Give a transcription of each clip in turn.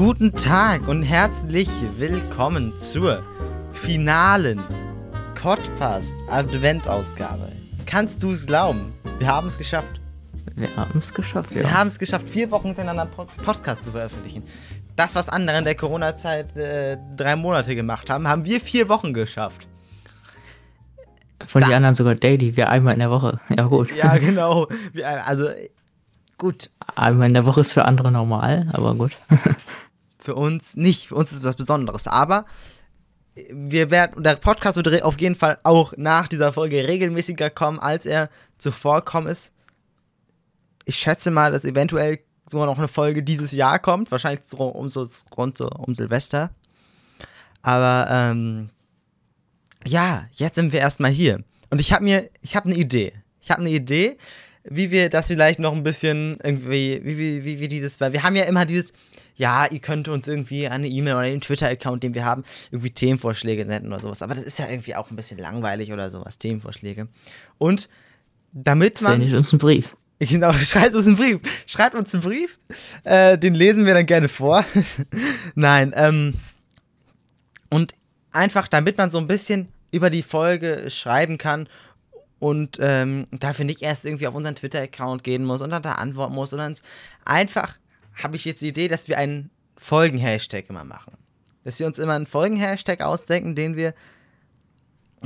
Guten Tag und herzlich willkommen zur finalen Podcast Adventausgabe. Kannst du es glauben? Wir haben es geschafft. Wir haben es geschafft, ja. Wir haben es geschafft, vier Wochen hintereinander einen Pod- Podcast zu veröffentlichen. Das, was andere in der Corona-Zeit äh, drei Monate gemacht haben, haben wir vier Wochen geschafft. Von Da- den anderen sogar daily, wir einmal in der Woche. Ja gut. Ja, genau. Wir, also, gut. Einmal in der Woche ist für andere normal, aber gut. Für uns nicht. Für uns ist es was Besonderes. Aber wir werden, der Podcast wird auf jeden Fall auch nach dieser Folge regelmäßiger kommen, als er zuvor gekommen ist. Ich schätze mal, dass eventuell sogar noch eine Folge dieses Jahr kommt. Wahrscheinlich so um, so, rund so um Silvester. Aber ähm, ja, jetzt sind wir erstmal hier. Und ich habe mir, ich habe eine Idee. Ich habe eine Idee, wie wir das vielleicht noch ein bisschen irgendwie, wie, wie, wie, wie dieses, weil wir haben ja immer dieses, ja, ihr könnt uns irgendwie an eine E-Mail oder den Twitter-Account, den wir haben, irgendwie Themenvorschläge senden oder sowas. Aber das ist ja irgendwie auch ein bisschen langweilig oder sowas, Themenvorschläge. Und damit man. Sendet uns einen Brief. Genau, schreibt uns einen Brief. Schreibt uns einen Brief. Äh, den lesen wir dann gerne vor. Nein, ähm. Und einfach, damit man so ein bisschen über die Folge schreiben kann und ähm, dafür nicht erst irgendwie auf unseren Twitter-Account gehen muss und dann da antworten muss, sondern es einfach habe ich jetzt die Idee, dass wir einen Folgen-Hashtag immer machen. Dass wir uns immer einen Folgen-Hashtag ausdenken, den wir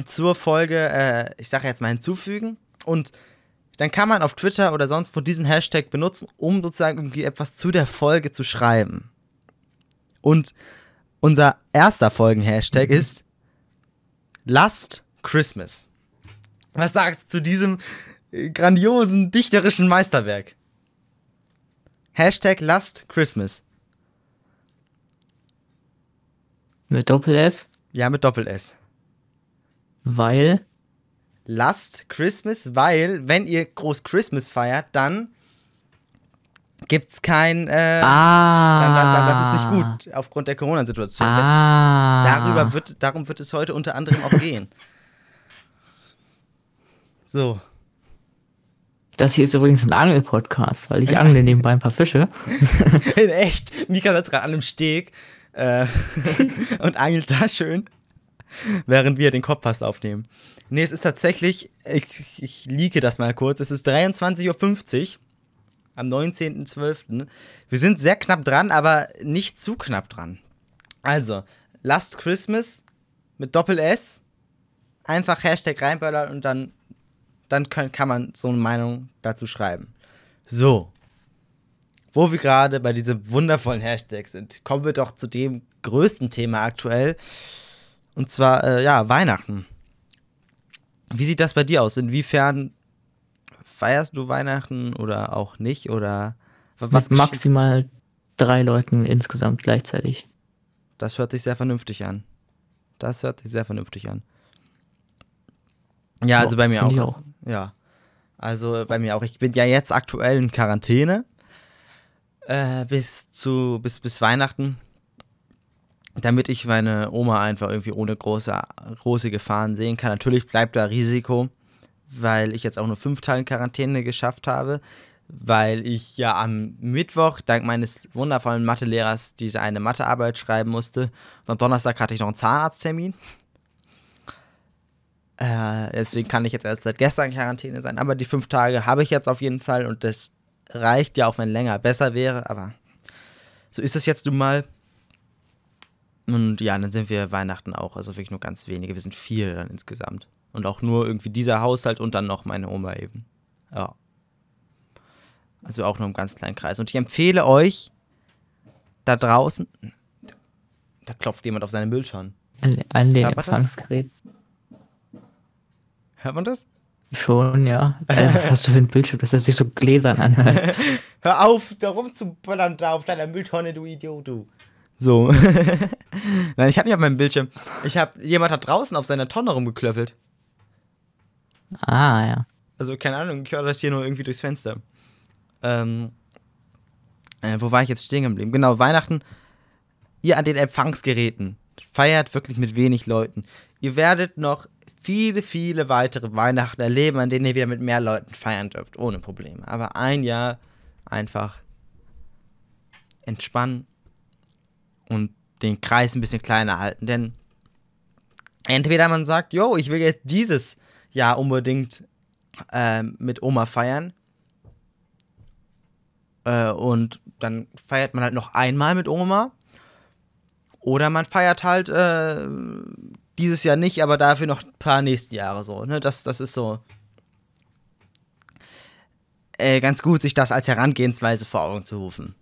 zur Folge, äh, ich sage jetzt mal, hinzufügen. Und dann kann man auf Twitter oder sonst wo diesen Hashtag benutzen, um sozusagen irgendwie etwas zu der Folge zu schreiben. Und unser erster Folgen-Hashtag ist Last Christmas. Was sagst du zu diesem äh, grandiosen dichterischen Meisterwerk? Hashtag Last Christmas. Mit Doppel-S, Ja, mit Doppel-S. weil. Last Christmas, weil, wenn ihr groß Christmas feiert, dann gibt's kein. Äh, Ah. dann, dann, dann, das ist nicht gut aufgrund der Corona-Situation. Ah. Darüber wird, darum wird es heute unter anderem auch gehen. So. Das hier ist übrigens ein Angel-Podcast, weil ich angle nebenbei ein paar Fische. In echt. Mika sitzt gerade an einem Steg äh, und angelt da schön, während wir den Kopfpass aufnehmen. Nee, es ist tatsächlich, ich, ich liege das mal kurz, es ist 23.50 Uhr am 19.12. Wir sind sehr knapp dran, aber nicht zu knapp dran. Also, Last Christmas mit Doppel-S, einfach Hashtag reinböllern und dann, dann können, kann man so eine Meinung dazu schreiben. So, wo wir gerade bei diesem wundervollen Hashtag sind, kommen wir doch zu dem größten Thema aktuell. Und zwar, äh, ja, Weihnachten. Wie sieht das bei dir aus? Inwiefern feierst du Weihnachten oder auch nicht? Oder wa- was mit maximal drei Leuten insgesamt gleichzeitig. Das hört sich sehr vernünftig an. Das hört sich sehr vernünftig an. Ja, also bei mir auch. Also, ja. Also bei mir auch. Ich bin ja jetzt aktuell in Quarantäne. Äh, bis zu, bis, bis Weihnachten. Damit ich meine Oma einfach irgendwie ohne große, große Gefahren sehen kann. Natürlich bleibt da Risiko, weil ich jetzt auch nur fünf Tage Quarantäne geschafft habe. Weil ich ja am Mittwoch, dank meines wundervollen Mathelehrers, diese eine Mathearbeit schreiben musste. Und am Donnerstag hatte ich noch einen Zahnarzttermin. Äh, deswegen kann ich jetzt erst seit gestern in Quarantäne sein. Aber die fünf Tage habe ich jetzt auf jeden Fall und das reicht ja auch, wenn länger besser wäre. Aber so ist es jetzt nun mal. Und ja, dann sind wir Weihnachten auch. Also wirklich nur ganz wenige. Wir sind vier dann insgesamt. Und auch nur irgendwie dieser Haushalt und dann noch meine Oma eben. Ja. Also auch nur im ganz kleinen Kreis. Und ich empfehle euch da draußen. Da klopft jemand auf seinen Bildschirm. Ein, ein Hört man das? Empfangsgerät. Hört man das? Schon, ja. Äh, was hast du für ein Bildschirm, dass das sich so gläsern anhört? Hör auf, da rumzuböllern da auf deiner Mülltonne, du Idiot, du. So. Nein, ich habe nicht auf meinem Bildschirm. Ich habe jemand hat draußen auf seiner Tonne rumgeklöppelt. Ah, ja. Also keine Ahnung, ich höre das hier nur irgendwie durchs Fenster. Ähm, äh, wo war ich jetzt stehen geblieben? Genau, Weihnachten. Ihr an den Empfangsgeräten feiert wirklich mit wenig Leuten. Ihr werdet noch viele, viele weitere Weihnachten erleben, an denen ihr wieder mit mehr Leuten feiern dürft, ohne Probleme. Aber ein Jahr einfach entspannen und den Kreis ein bisschen kleiner halten. Denn entweder man sagt, yo, ich will jetzt dieses Jahr unbedingt äh, mit Oma feiern. Äh, und dann feiert man halt noch einmal mit Oma. Oder man feiert halt äh, dieses Jahr nicht, aber dafür noch ein paar nächsten Jahre so. Ne? Das, das ist so äh, ganz gut, sich das als Herangehensweise vor Augen zu rufen.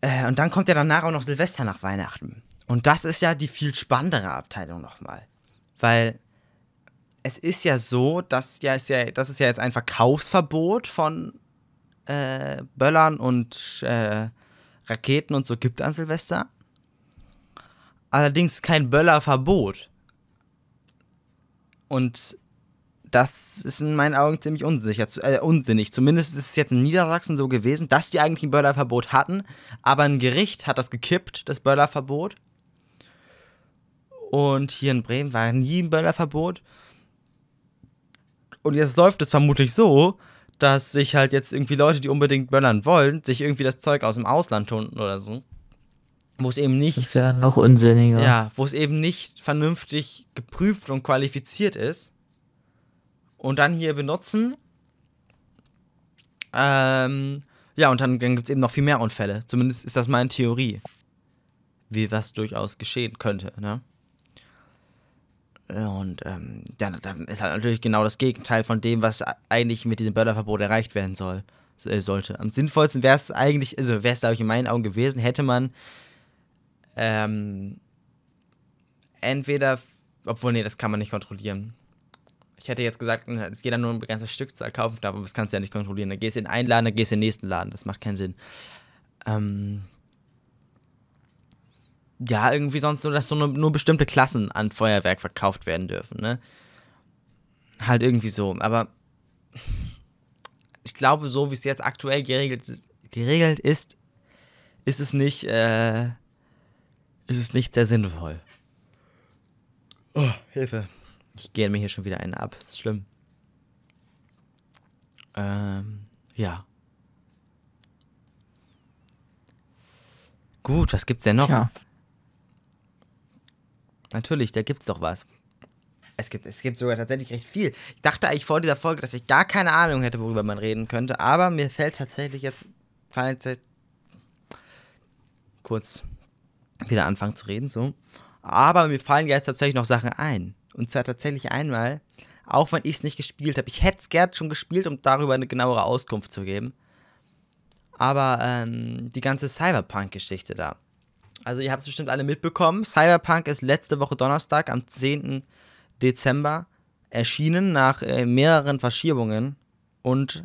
Äh, und dann kommt ja danach auch noch Silvester nach Weihnachten. Und das ist ja die viel spannendere Abteilung nochmal. Weil es ist ja so, dass, ja, ist ja, dass es ja jetzt ein Verkaufsverbot von äh, Böllern und äh, Raketen und so gibt an Silvester. Allerdings kein Böllerverbot. Und das ist in meinen Augen ziemlich unsicher, äh, unsinnig. Zumindest ist es jetzt in Niedersachsen so gewesen, dass die eigentlich ein Böllerverbot hatten, aber ein Gericht hat das gekippt, das Böllerverbot. Und hier in Bremen war nie ein Böllerverbot. Und jetzt läuft es vermutlich so, dass sich halt jetzt irgendwie Leute, die unbedingt böllern wollen, sich irgendwie das Zeug aus dem Ausland holen oder so. Wo es eben nicht. Das ist ja noch unsinniger. Ja, wo es eben nicht vernünftig geprüft und qualifiziert ist. Und dann hier benutzen. Ähm, ja, und dann, dann gibt es eben noch viel mehr Unfälle. Zumindest ist das meine Theorie. Wie das durchaus geschehen könnte, ne? Und ähm, dann, dann, ist halt natürlich genau das Gegenteil von dem, was eigentlich mit diesem Böllerverbot erreicht werden soll, äh, sollte. Am sinnvollsten wäre es eigentlich, also wäre es, glaube ich, in meinen Augen gewesen, hätte man ähm, entweder, obwohl, nee, das kann man nicht kontrollieren. Ich hätte jetzt gesagt, es geht dann nur um ein ganzes Stückzahl kaufen, aber das kannst du ja nicht kontrollieren. Dann gehst du in einen Laden, dann gehst du in den nächsten Laden. Das macht keinen Sinn. Ähm, ja, irgendwie sonst so, dass so nur, nur bestimmte Klassen an Feuerwerk verkauft werden dürfen, ne? Halt irgendwie so. Aber ich glaube, so wie es jetzt aktuell geregelt ist, geregelt ist, ist es nicht, äh, ist es nicht sehr sinnvoll. Oh, Hilfe. Ich gehe mir hier schon wieder einen ab. Das ist schlimm. Ähm, ja. Gut, was gibt's denn noch? Ja. Natürlich, da gibt's doch was. Es gibt, es gibt sogar tatsächlich recht viel. Ich dachte eigentlich vor dieser Folge, dass ich gar keine Ahnung hätte, worüber man reden könnte, aber mir fällt tatsächlich jetzt, fallen jetzt kurz wieder anfangen zu reden, so. Aber mir fallen jetzt tatsächlich noch Sachen ein. Und zwar tatsächlich einmal, auch wenn ich es nicht gespielt habe. Ich hätte es gern schon gespielt, um darüber eine genauere Auskunft zu geben. Aber ähm, die ganze Cyberpunk-Geschichte da. Also ihr habt es bestimmt alle mitbekommen. Cyberpunk ist letzte Woche Donnerstag am 10. Dezember erschienen nach äh, mehreren Verschiebungen und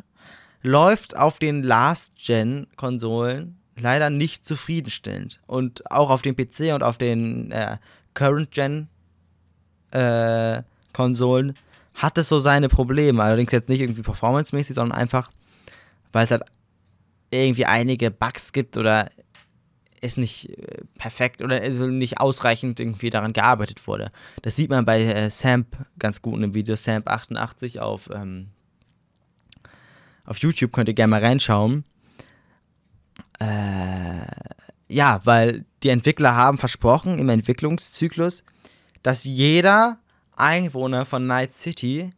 läuft auf den Last-Gen-Konsolen leider nicht zufriedenstellend. Und auch auf dem PC und auf den äh, Current-Gen-Konsolen äh, hat es so seine Probleme. Allerdings jetzt nicht irgendwie performancemäßig, sondern einfach, weil es halt irgendwie einige Bugs gibt oder es nicht äh, perfekt oder also nicht ausreichend irgendwie daran gearbeitet wurde. Das sieht man bei äh, Samp ganz gut in dem Video, Samp88 auf, ähm, auf YouTube, könnt ihr gerne mal reinschauen. Äh, ja, weil die Entwickler haben versprochen im Entwicklungszyklus, dass jeder Einwohner von Night City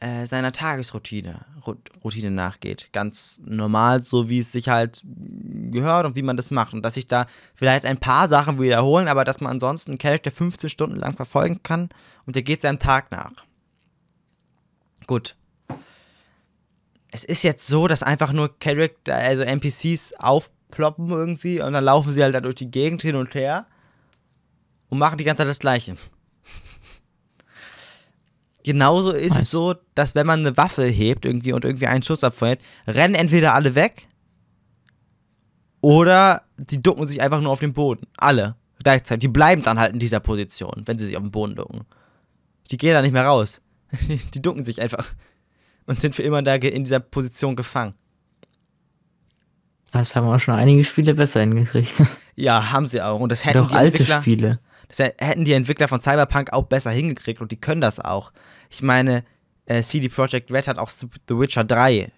äh, seiner Tagesroutine Routine nachgeht. Ganz normal, so wie es sich halt gehört und wie man das macht. Und dass sich da vielleicht ein paar Sachen wiederholen, aber dass man ansonsten einen Charakter 15 Stunden lang verfolgen kann und der geht seinem Tag nach. Gut. Es ist jetzt so, dass einfach nur Charakter, also NPCs aufploppen irgendwie und dann laufen sie halt da durch die Gegend hin und her und machen die ganze Zeit das Gleiche. Genauso ist Was? es so, dass wenn man eine Waffe hebt irgendwie und irgendwie einen Schuss abfeuert, rennen entweder alle weg oder sie ducken sich einfach nur auf den Boden. Alle. Gleichzeitig. Die bleiben dann halt in dieser Position, wenn sie sich auf den Boden ducken. Die gehen da nicht mehr raus. Die ducken sich einfach. Und sind für immer da in dieser Position gefangen. Das haben auch schon einige Spiele besser hingekriegt. Ja, haben sie auch. Und das hätten Doch die alte Entwickler, Spiele. Das hätten die Entwickler von Cyberpunk auch besser hingekriegt und die können das auch. Ich meine, äh, CD Projekt Red hat auch The Witcher 3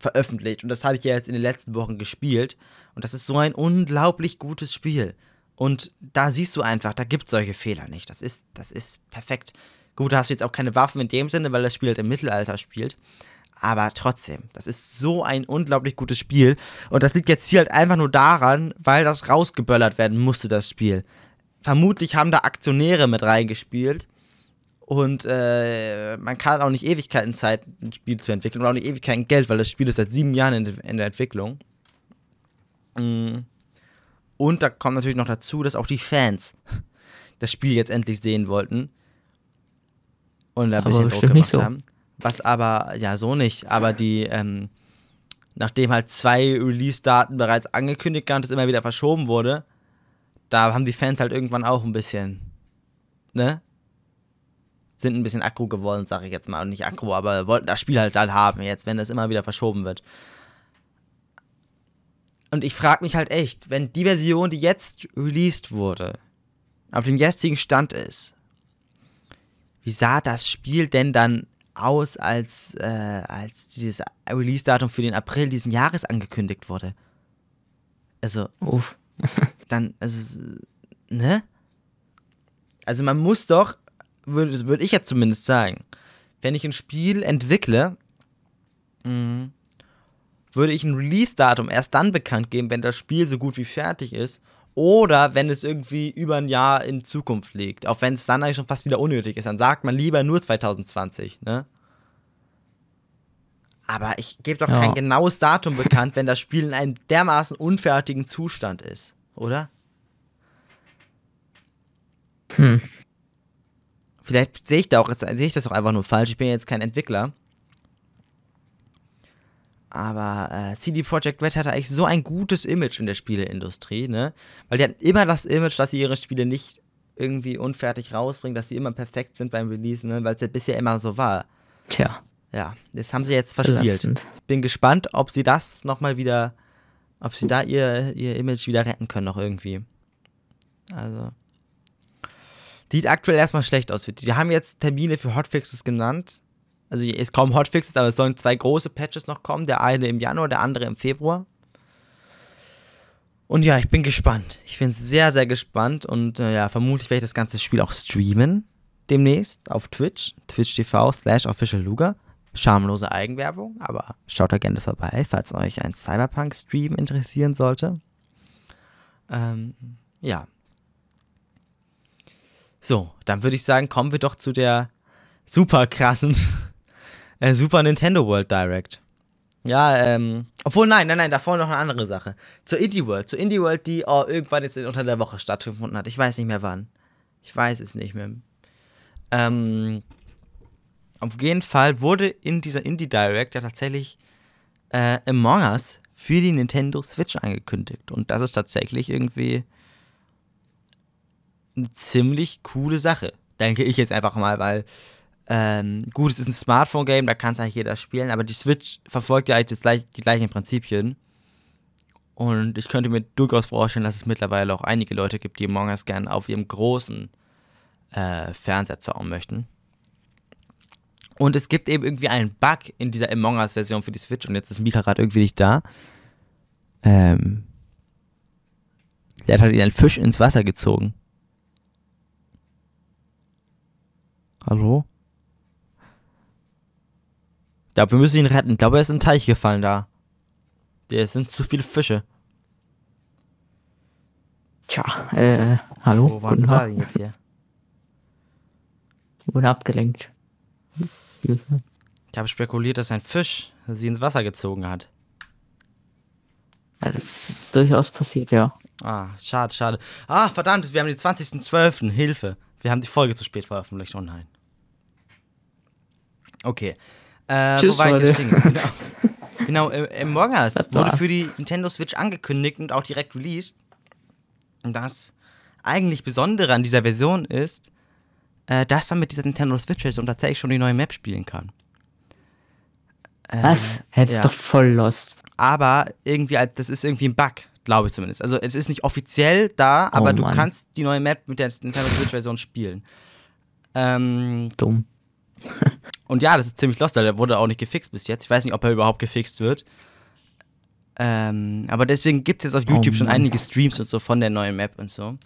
veröffentlicht und das habe ich ja jetzt in den letzten Wochen gespielt Und das ist so ein unglaublich gutes Spiel. Und da siehst du einfach, da gibt es solche Fehler nicht. Das ist, das ist perfekt. Gut, da hast du jetzt auch keine Waffen in dem Sinne, weil das Spiel halt im Mittelalter spielt. Aber trotzdem, das ist so ein unglaublich gutes Spiel. Und das liegt jetzt hier halt einfach nur daran, weil das rausgeböllert werden musste, das Spiel. Vermutlich haben da Aktionäre mit reingespielt. Und äh, man kann auch nicht Ewigkeiten Zeit, ein Spiel zu entwickeln. Und auch nicht Ewigkeiten Geld, weil das Spiel ist seit sieben Jahren in, in der Entwicklung. Mm. Und da kommt natürlich noch dazu, dass auch die Fans das Spiel jetzt endlich sehen wollten. Und ein bisschen Druck gemacht so. haben. Was aber, ja, so nicht. Aber die, ähm, nachdem halt zwei Release-Daten bereits angekündigt waren und es immer wieder verschoben wurde, da haben die Fans halt irgendwann auch ein bisschen, ne? Sind ein bisschen aggro geworden, sage ich jetzt mal. Und nicht aggro, aber wollten das Spiel halt dann haben jetzt, wenn das immer wieder verschoben wird. Und ich frage mich halt echt, wenn die Version, die jetzt released wurde, auf dem jetzigen Stand ist, wie sah das Spiel denn dann aus, als, äh, als dieses Release-Datum für den April diesen Jahres angekündigt wurde? Also, Uff. dann, also, ne? Also man muss doch, würde würd ich jetzt zumindest sagen, wenn ich ein Spiel entwickle, mh, würde ich ein Release-Datum erst dann bekannt geben, wenn das Spiel so gut wie fertig ist oder wenn es irgendwie über ein Jahr in Zukunft liegt. Auch wenn es dann eigentlich schon fast wieder unnötig ist. Dann sagt man lieber nur 2020, ne? Aber ich gebe doch ja. kein genaues Datum bekannt, wenn das Spiel in einem dermaßen unfertigen Zustand ist, oder? Hm. Vielleicht sehe ich da auch, sehe ich das auch einfach nur falsch. Ich bin jetzt kein Entwickler. Aber äh, CD Projekt Red hatte eigentlich so ein gutes Image in der Spieleindustrie, ne? Weil die hatten immer das Image, dass sie ihre Spiele nicht irgendwie unfertig rausbringen, dass sie immer perfekt sind beim Release, ne? Weil es ja bisher immer so war. Tja. Ja, das haben sie jetzt verspielt. Bin gespannt, ob sie das nochmal wieder, ob sie da ihr, ihr Image wieder retten können, noch irgendwie. Also. Sieht aktuell erstmal schlecht aus. Die haben jetzt Termine für Hotfixes genannt. Also es kommen Hotfixes, aber es sollen zwei große Patches noch kommen. Der eine im Januar, der andere im Februar. Und ja, ich bin gespannt. Ich bin sehr, sehr gespannt. Und äh, ja, vermutlich werde ich das ganze Spiel auch streamen. Demnächst auf Twitch. Twitch TV slash Official Luga. Schamlose Eigenwerbung, aber schaut da gerne vorbei, falls euch ein Cyberpunk-Stream interessieren sollte. Ähm, ja. So, dann würde ich sagen, kommen wir doch zu der super krassen äh, Super Nintendo World Direct. Ja, ähm, obwohl, nein, nein, nein, davor noch eine andere Sache. Zur Indie World, zur Indie World, die oh, irgendwann jetzt unter der Woche stattgefunden hat. Ich weiß nicht mehr wann. Ich weiß es nicht mehr. Ähm, auf jeden Fall wurde in dieser Indie Direct ja tatsächlich äh, Among Us für die Nintendo Switch angekündigt. Und das ist tatsächlich irgendwie eine ziemlich coole Sache. Denke ich jetzt einfach mal, weil ähm, gut, es ist ein Smartphone-Game, da kann es eigentlich jeder spielen, aber die Switch verfolgt ja eigentlich gleich, die gleichen Prinzipien. Und ich könnte mir durchaus vorstellen, dass es mittlerweile auch einige Leute gibt, die Among Us gerne auf ihrem großen äh, Fernseher zocken möchten. Und es gibt eben irgendwie einen Bug in dieser Among Us-Version für die Switch und jetzt ist Mika gerade irgendwie nicht da. Ähm, der hat halt einen Fisch ins Wasser gezogen. Hallo? Ich glaube, wir müssen ihn retten. Ich glaube, er ist in den Teich gefallen da. Der sind zu viele Fische. Tja, äh, hallo? Wo waren sie da jetzt hier? Ich wurde abgelenkt. Ich habe spekuliert, dass ein Fisch sie ins Wasser gezogen hat. Ja, das ist durchaus passiert, ja. Ah, schade, schade. Ah, verdammt, wir haben den 20.12. Hilfe. Wir haben die Folge zu spät veröffentlicht. Oh nein. Okay. Äh, Tschüss, wo stehen? Genau. genau, äh, Among Us wurde für die Nintendo Switch angekündigt und auch direkt released. Und das eigentlich Besondere an dieser Version ist, äh, dass man mit dieser Nintendo Switch-Version tatsächlich schon die neue Map spielen kann. Äh, Was? Hättest ja. doch voll lost. Aber irgendwie, das ist irgendwie ein Bug, glaube ich zumindest. Also es ist nicht offiziell da, oh, aber du kannst die neue Map mit der Nintendo Switch-Version spielen. Ähm, Dumm. Und ja, das ist ziemlich lost, der wurde auch nicht gefixt bis jetzt. Ich weiß nicht, ob er überhaupt gefixt wird. Ähm, aber deswegen gibt es jetzt auf YouTube Oh schon einige Streams und so von der neuen Map und so.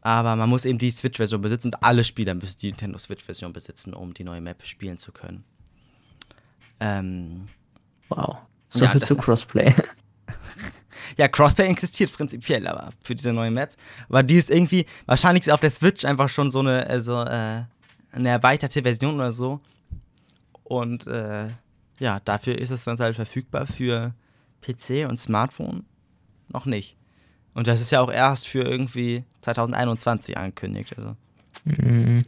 Aber man muss eben die Switch-Version besitzen und alle Spieler müssen die Nintendo Switch-Version besitzen, um die neue Map spielen zu können. Ähm, Wow. So Ja, viel zu Crossplay. ja, Crossplay existiert prinzipiell, aber für diese neue Map. Aber die ist irgendwie, wahrscheinlich ist auf der Switch einfach schon so eine, also, äh, eine erweiterte Version oder so. Und äh, ja, dafür ist es dann halt verfügbar für PC und Smartphone noch nicht. Und das ist ja auch erst für irgendwie 2021 angekündigt. Also Mhm.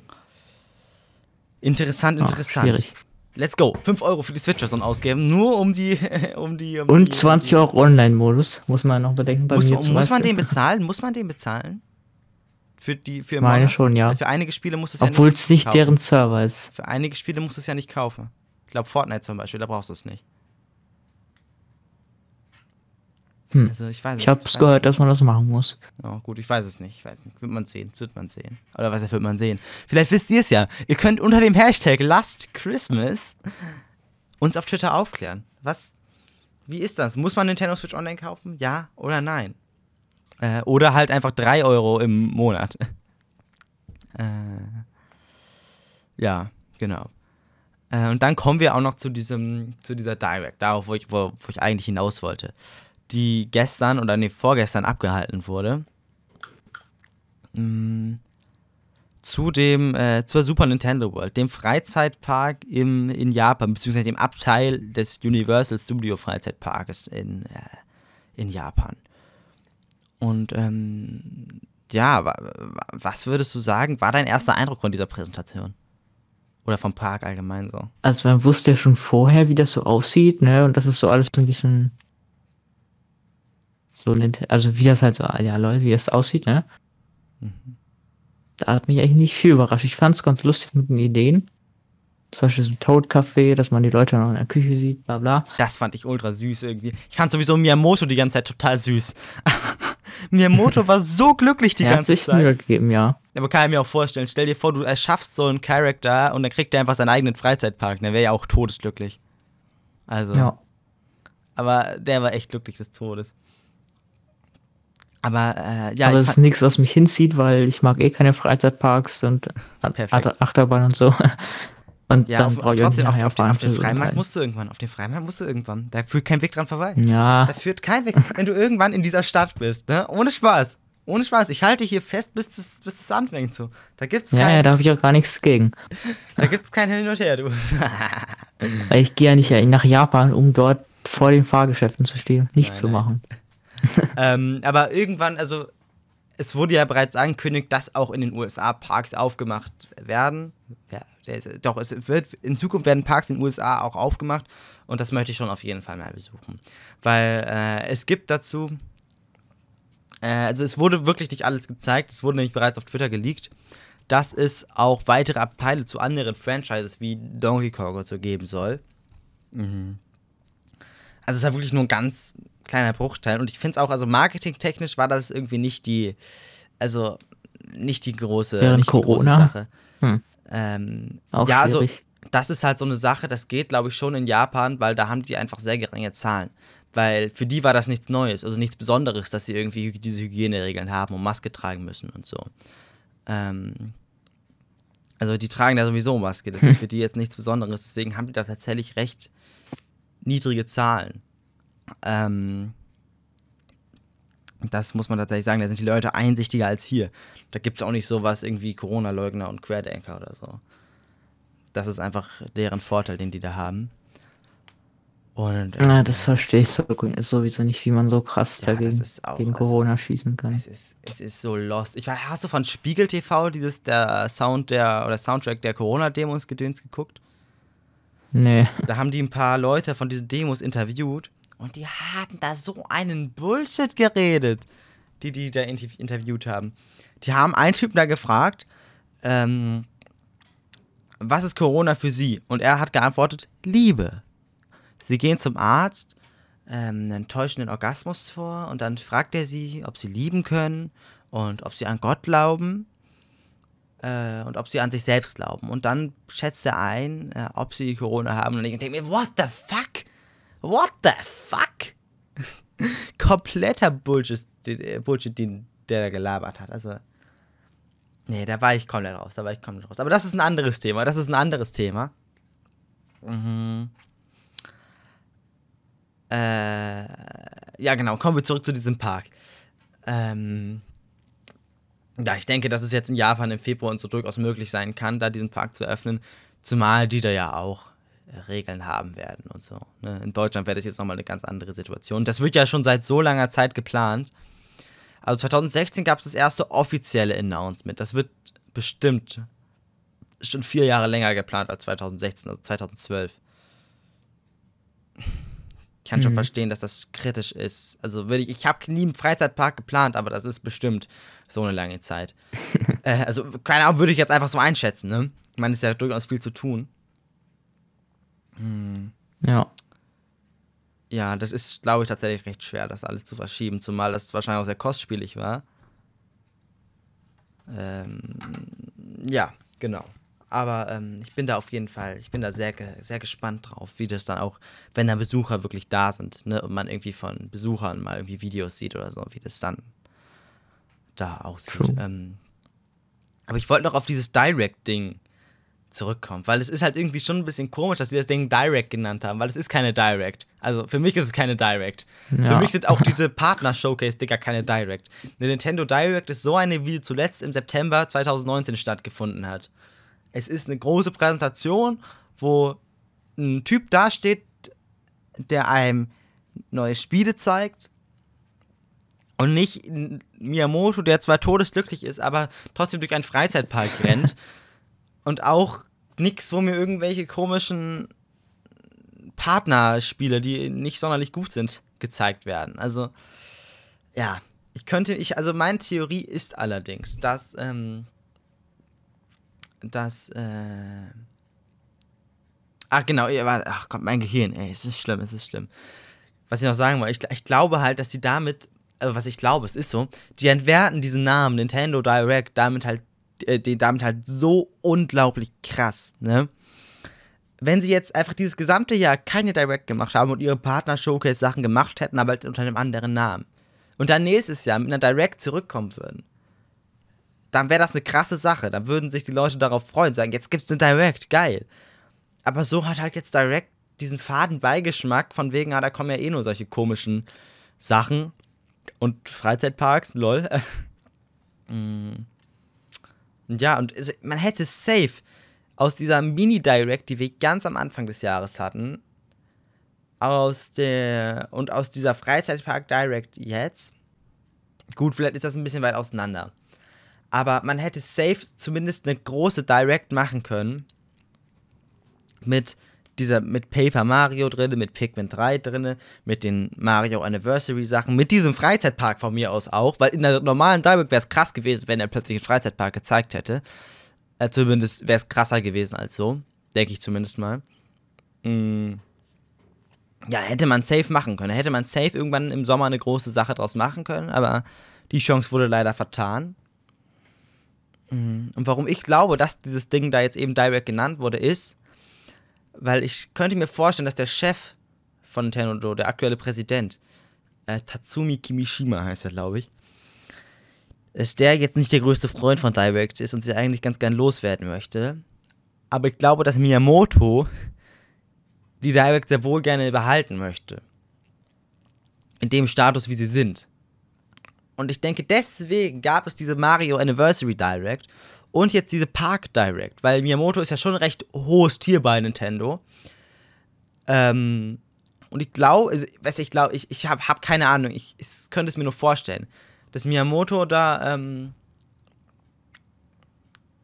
interessant, interessant. schwierig. Let's go. 5 Euro für die Switch-Version ausgeben, nur um die, um die. Um Und die, 20 Euro Online-Modus, muss man noch bedenken. Bei Muss, mir muss man den bezahlen? Muss man den bezahlen? Für die, für Meine Monat? schon, ja. Für einige Spiele muss es ja Obwohl nicht es nicht kaufen. deren Server ist. Für einige Spiele musst du es ja nicht kaufen. Ich glaube Fortnite zum Beispiel, da brauchst du es nicht. Hm. Also ich weiß es Ich hab's weiß gehört, dass man das machen muss. Oh, gut, ich weiß es nicht. Ich weiß nicht. Wird man sehen. Wird man sehen. Oder was wird man sehen? Vielleicht wisst ihr es ja. Ihr könnt unter dem Hashtag Last Christmas uns auf Twitter aufklären. Was? Wie ist das? Muss man Nintendo Switch Online kaufen? Ja oder nein? Äh, oder halt einfach 3 Euro im Monat. äh, ja, genau. Äh, und dann kommen wir auch noch zu diesem, zu dieser Direct, darauf, wo ich, wo, wo ich eigentlich hinaus wollte. Die gestern oder nee, vorgestern abgehalten wurde. Mm, zu dem, äh, zur Super Nintendo World, dem Freizeitpark im, in Japan, beziehungsweise dem Abteil des Universal Studio Freizeitparkes in, äh, in Japan. Und ähm, ja, wa, wa, was würdest du sagen, war dein erster Eindruck von dieser Präsentation? Oder vom Park allgemein so? Also man wusste ja schon vorher, wie das so aussieht, ne? Und das ist so alles so ein bisschen so also wie das halt so, ja Leute, wie das aussieht, ne? Da hat mich eigentlich nicht viel überrascht. Ich fand es ganz lustig mit den Ideen. Zum Beispiel so ein Toad-Café, dass man die Leute noch in der Küche sieht, bla bla. Das fand ich ultra süß irgendwie. Ich fand sowieso Miyamoto die ganze Zeit total süß. Miyamoto war so glücklich die er hat ganze sich Mühe Zeit. gegeben, ja. Aber kann ich mir auch vorstellen. Stell dir vor, du erschaffst so einen Charakter und dann kriegt er einfach seinen eigenen Freizeitpark. Der wäre ja auch todesglücklich. Also. Ja. Aber der war echt glücklich des Todes. Aber äh, ja, Aber es ist nichts, was mich hinzieht, weil ich mag eh keine Freizeitparks und Perfekt. Ach- Achterbahn und so. Und ja, dann auf, brauche ich trotzdem, auf, auf, den, auf den Freimarkt musst du irgendwann. Auf den Freimarkt musst du irgendwann. Da führt kein Weg dran vorbei. Ja, Da führt kein Weg. Wenn du irgendwann in dieser Stadt bist, ne? Ohne Spaß. Ohne Spaß. Ich halte hier fest, bis das, bis das anfängt so. Da gibt's ja, ja, kein, da habe ich auch gar nichts gegen. da gibt's kein Hin und Her, du. Weil ich gehe ja nicht nach Japan, um dort vor den Fahrgeschäften zu stehen, nichts zu machen. ähm, aber irgendwann, also es wurde ja bereits angekündigt, dass auch in den USA Parks aufgemacht werden. Ja, der ist, doch, es wird in Zukunft werden Parks in den USA auch aufgemacht und das möchte ich schon auf jeden Fall mal besuchen, weil äh, es gibt dazu, äh, also es wurde wirklich nicht alles gezeigt, es wurde nämlich bereits auf Twitter geleakt, dass es auch weitere Abteile zu anderen Franchises wie Donkey Kong und so geben soll. Mhm. Also es ist ja wirklich nur ein ganz kleiner Bruchteil. Und ich finde es auch, also marketingtechnisch war das irgendwie nicht die, also nicht die große, Während nicht die große Corona? Sache. Hm. Ähm, Auch ja, also schwierig. das ist halt so eine Sache, das geht, glaube ich, schon in Japan, weil da haben die einfach sehr geringe Zahlen. Weil für die war das nichts Neues, also nichts Besonderes, dass sie irgendwie diese Hygieneregeln haben und Maske tragen müssen und so. Ähm, also die tragen ja sowieso Maske, das ist für die jetzt nichts Besonderes, deswegen haben die da tatsächlich recht niedrige Zahlen. Ähm, das muss man tatsächlich sagen, da sind die Leute einsichtiger als hier. Da gibt es auch nicht sowas irgendwie Corona-Leugner und Querdenker oder so. Das ist einfach deren Vorteil, den die da haben. Und äh, Ja, das verstehe ich so, sowieso nicht, wie man so krass Ja, dagegen auch- gegen also- Corona schießen kann. es, ist, es ist so lost. Ich weiß, hast du von Spiegel TV dieses der Sound der oder Soundtrack der Corona-Demos gedöns geguckt? Nee. Da haben die ein paar Leute von diesen Demos interviewt und die haben da so einen Bullshit geredet, die die da inter interviewt haben. Die haben einen Typen da gefragt, ähm, was ist Corona für sie? Und er hat geantwortet, Liebe. Sie gehen zum Arzt, ähm, einen enttäuschenden Orgasmus vor und dann fragt er sie, ob sie lieben können und ob sie an Gott glauben äh, und ob sie an sich selbst glauben. Und dann schätzt er ein, äh, ob sie Corona haben. Und ich denke mir, what the fuck? What the fuck? kompletter Bullshit, den, Bullshit, den der da gelabert hat. Also, nee, da war ich komplett raus, da war ich komplett raus. Aber das ist ein anderes Thema, das ist ein anderes Thema. Mhm. Äh, ja, genau, kommen wir zurück zu diesem Park. Ähm, ja, ich denke, dass es jetzt in Japan im Februar und so durchaus möglich sein kann, da diesen Park zu öffnen. Zumal die da ja auch Regeln haben werden und so. Ne? In Deutschland wäre das jetzt nochmal eine ganz andere Situation. Das wird ja schon seit so langer Zeit geplant. Also 2016 gab es das erste offizielle Announcement. Das wird bestimmt schon vier Jahre länger geplant als 2016, also 2012. Ich kann mhm. schon verstehen, dass das kritisch ist. Also würde ich, ich habe nie einen Freizeitpark geplant, aber das ist bestimmt so eine lange Zeit. äh, also keine Ahnung, würde ich jetzt einfach so einschätzen. Ne? Ich meine, es ist ja durchaus viel zu tun. Hm. Ja. Ja, das ist, glaube ich, tatsächlich recht schwer, das alles zu verschieben, zumal das wahrscheinlich auch sehr kostspielig war. Ähm, ja, genau. Aber ähm, ich bin da auf jeden Fall, ich bin da sehr, sehr gespannt drauf, wie das dann auch, wenn da Besucher wirklich da sind, ne, und man irgendwie von Besuchern mal irgendwie Videos sieht oder so, wie das dann da aussieht. Ähm, aber ich wollte noch auf dieses Direct-Ding zurückkommt. Weil es ist halt irgendwie schon ein bisschen komisch, dass sie das Ding Direct genannt haben, weil es ist keine Direct. Also für mich ist es keine Direct. Ja. Für mich sind auch diese Partner-Showcase-Dinger keine Direct. Eine Nintendo Direct ist so eine, wie sie zuletzt im September 2019 stattgefunden hat. Es ist eine große Präsentation, wo ein Typ dasteht, der einem neue Spiele zeigt. Und nicht Miyamoto, der zwar todesglücklich ist, aber trotzdem durch einen Freizeitpark rennt. und auch nichts, wo mir irgendwelche komischen Partnerspiele, die nicht sonderlich gut sind, gezeigt werden. Also, ja, ich könnte, ich, also meine Theorie ist allerdings, dass, ähm, dass, äh, ach genau, ach Gott, mein Gehirn, ey, es ist schlimm, es ist schlimm. Was ich noch sagen wollte, ich, ich glaube halt, dass die damit, also was ich glaube, es ist so, die entwerten diesen Namen Nintendo Direct damit halt den damit halt so unglaublich krass, ne? Wenn sie jetzt einfach dieses gesamte Jahr keine Direct gemacht haben und ihre Partner-Showcase-Sachen gemacht hätten, aber halt unter einem anderen Namen. Und dann nächstes Jahr mit einer Direct zurückkommen würden, dann wäre das eine krasse Sache. Dann würden sich die Leute darauf freuen, sagen, jetzt gibt's eine Direct, geil. Aber so hat halt jetzt Direct diesen faden Beigeschmack, von wegen, ah, da kommen ja eh nur solche komischen Sachen. Und Freizeitparks, lol. mm. Ja, und man hätte safe aus dieser Mini-Direct, die wir ganz am Anfang des Jahres hatten, aus der und aus dieser Freizeitpark Direct jetzt. Gut, vielleicht ist das ein bisschen weit auseinander. Aber man hätte safe zumindest eine große Direct machen können. Mit dieser, mit Paper Mario drin, mit Pikmin 3 drin, mit den Mario Anniversary Sachen, mit diesem Freizeitpark von mir aus auch, weil in der normalen Direct wäre es krass gewesen, wenn er plötzlich einen Freizeitpark gezeigt hätte. Äh, zumindest wäre es krasser gewesen als so. Denke ich zumindest mal. Mm. Ja, hätte man safe machen können. Hätte man safe irgendwann im Sommer eine große Sache draus machen können, aber die Chance wurde leider vertan. Mm. Und warum ich glaube, dass dieses Ding da jetzt eben Direct genannt wurde, ist, weil ich könnte mir vorstellen, dass der Chef von Nintendo, der aktuelle Präsident, äh, Tatsumi Kimishima heißt er, glaube ich, ist der jetzt nicht der größte Freund von Direct ist und sie eigentlich ganz gern loswerden möchte. Aber ich glaube, dass Miyamoto die Direct sehr wohl gerne behalten möchte. In dem Status, wie sie sind. Und ich denke, deswegen gab es diese Mario Anniversary Direct und jetzt diese Park Direct, weil Miyamoto ist ja schon ein recht hohes Tier bei Nintendo. Ähm, und ich glaube, also, weiß ich glaube, ich, ich habe hab keine Ahnung, ich, ich könnte es mir nur vorstellen, dass Miyamoto da, ähm,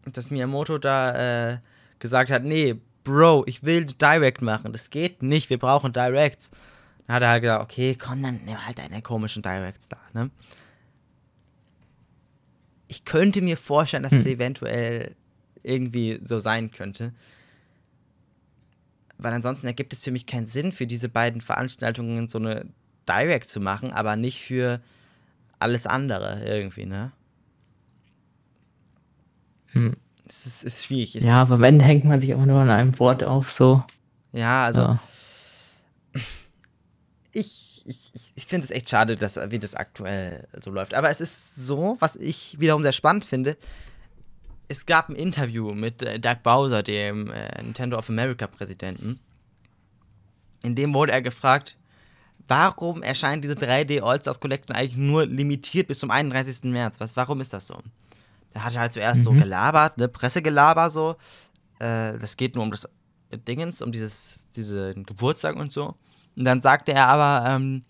dass Miyamoto da äh, gesagt hat, nee, Bro, ich will Direct machen, das geht nicht, wir brauchen Directs. Dann hat er halt gesagt, okay, komm, dann nimm halt deine komischen Directs da, ne? Ich könnte mir vorstellen, dass hm. es eventuell irgendwie so sein könnte. Weil ansonsten ergibt es für mich keinen Sinn, für diese beiden Veranstaltungen so eine Direct zu machen, aber nicht für alles andere irgendwie, ne? Hm. Es ist, ist schwierig. Es ja, aber Ende hängt man sich auch nur an einem Wort auf, so. Ja, also. Ja. Ich, ich, ich finde es echt schade, dass, wie das aktuell so läuft. Aber es ist so, was ich wiederum sehr spannend finde. Es gab ein Interview mit äh, Doug Bowser, dem äh, Nintendo of America Präsidenten. In dem wurde er gefragt, warum erscheint diese 3D All-Stars Collection eigentlich nur limitiert bis zum 31. März? Was, warum ist das so? Da hat er halt zuerst mhm. so gelabert, ne, Pressegelaber so. Äh, das geht nur um das Dingens, um dieses, diesen Geburtstag und so. Und dann sagte er aber, ähm,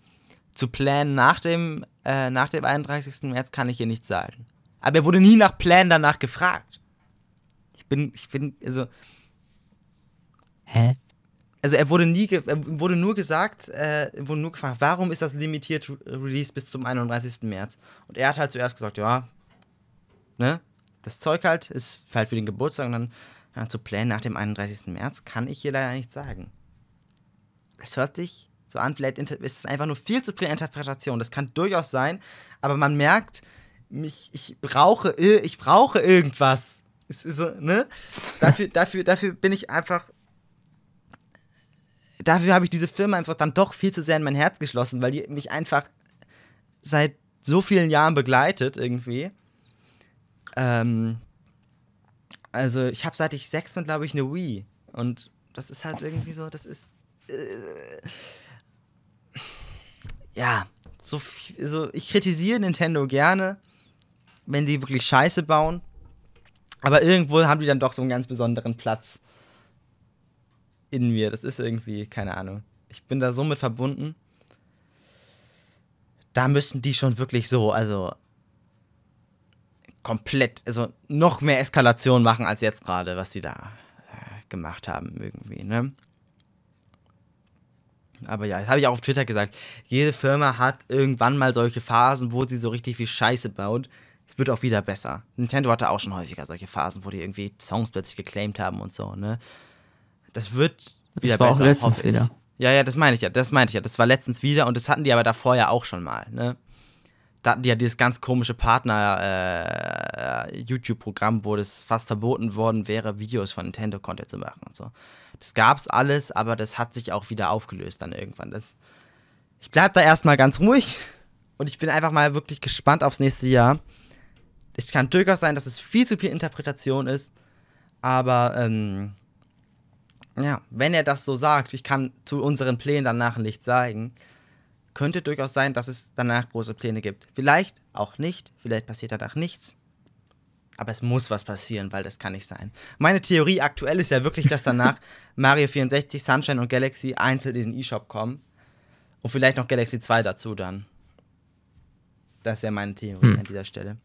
zu Plänen nach dem, äh, nach dem 31. März kann ich hier nichts sagen. Aber er wurde nie nach Plänen danach gefragt. Ich bin, ich bin, also. Hä? Also er wurde nie, er wurde nur gesagt, äh, wurde nur gefragt, warum ist das limitiert Release bis zum 31. März? Und er hat halt zuerst gesagt, ja, ne, das Zeug halt ist halt für den Geburtstag und dann ja, zu Plänen nach dem 31. März kann ich hier leider nichts sagen. Es hört sich so an, vielleicht ist es einfach nur viel zu viel Interpretation. Das kann durchaus sein, aber man merkt, mich, ich brauche, ich brauche irgendwas. So, ne? dafür, dafür, dafür bin ich einfach. Dafür habe ich diese Firma einfach dann doch viel zu sehr in mein Herz geschlossen, weil die mich einfach seit so vielen Jahren begleitet irgendwie. Ähm, also ich habe seit ich sechs bin, glaube ich, eine Wii. Und das ist halt irgendwie so, das ist. Äh, ja, so, so ich kritisiere Nintendo gerne, wenn die wirklich Scheiße bauen. Aber irgendwo haben die dann doch so einen ganz besonderen Platz in mir. Das ist irgendwie, keine Ahnung. Ich bin da so mit verbunden. Da müssten die schon wirklich so, also komplett, also noch mehr Eskalation machen als jetzt gerade, was sie da äh, gemacht haben irgendwie, ne? Aber ja, das habe ich auch auf Twitter gesagt. Jede Firma hat irgendwann mal solche Phasen, wo sie so richtig viel Scheiße baut. Es wird auch wieder besser. Nintendo hatte auch schon häufiger solche Phasen, wo die irgendwie Songs plötzlich geclaimed haben und so, ne? Das wird wieder das war besser. Auch letztens wieder. Ja, ja, das meine ich ja. Das meinte ich ja. Das war letztens wieder und das hatten die aber davor ja auch schon mal, ne? Da hatten die ja dieses ganz komische Partner-YouTube-Programm, äh, wo das fast verboten worden wäre, Videos von Nintendo Content zu machen und so. Das gab's alles, aber das hat sich auch wieder aufgelöst dann irgendwann. Das, ich bleib da erstmal ganz ruhig und ich bin einfach mal wirklich gespannt aufs nächste Jahr. Es kann durchaus sein, dass es viel zu viel Interpretation ist, aber ähm, ja, wenn er das so sagt, ich kann zu unseren Plänen danach nicht zeigen, könnte durchaus sein, dass es danach große Pläne gibt. Vielleicht auch nicht, vielleicht passiert danach nichts. Aber es muss was passieren, weil das kann nicht sein. Meine Theorie aktuell ist ja wirklich, dass danach Mario 64, Sunshine und Galaxy einzeln in den eShop kommen. Und vielleicht noch Galaxy 2 dazu dann. Das wäre meine Theorie hm. an dieser Stelle.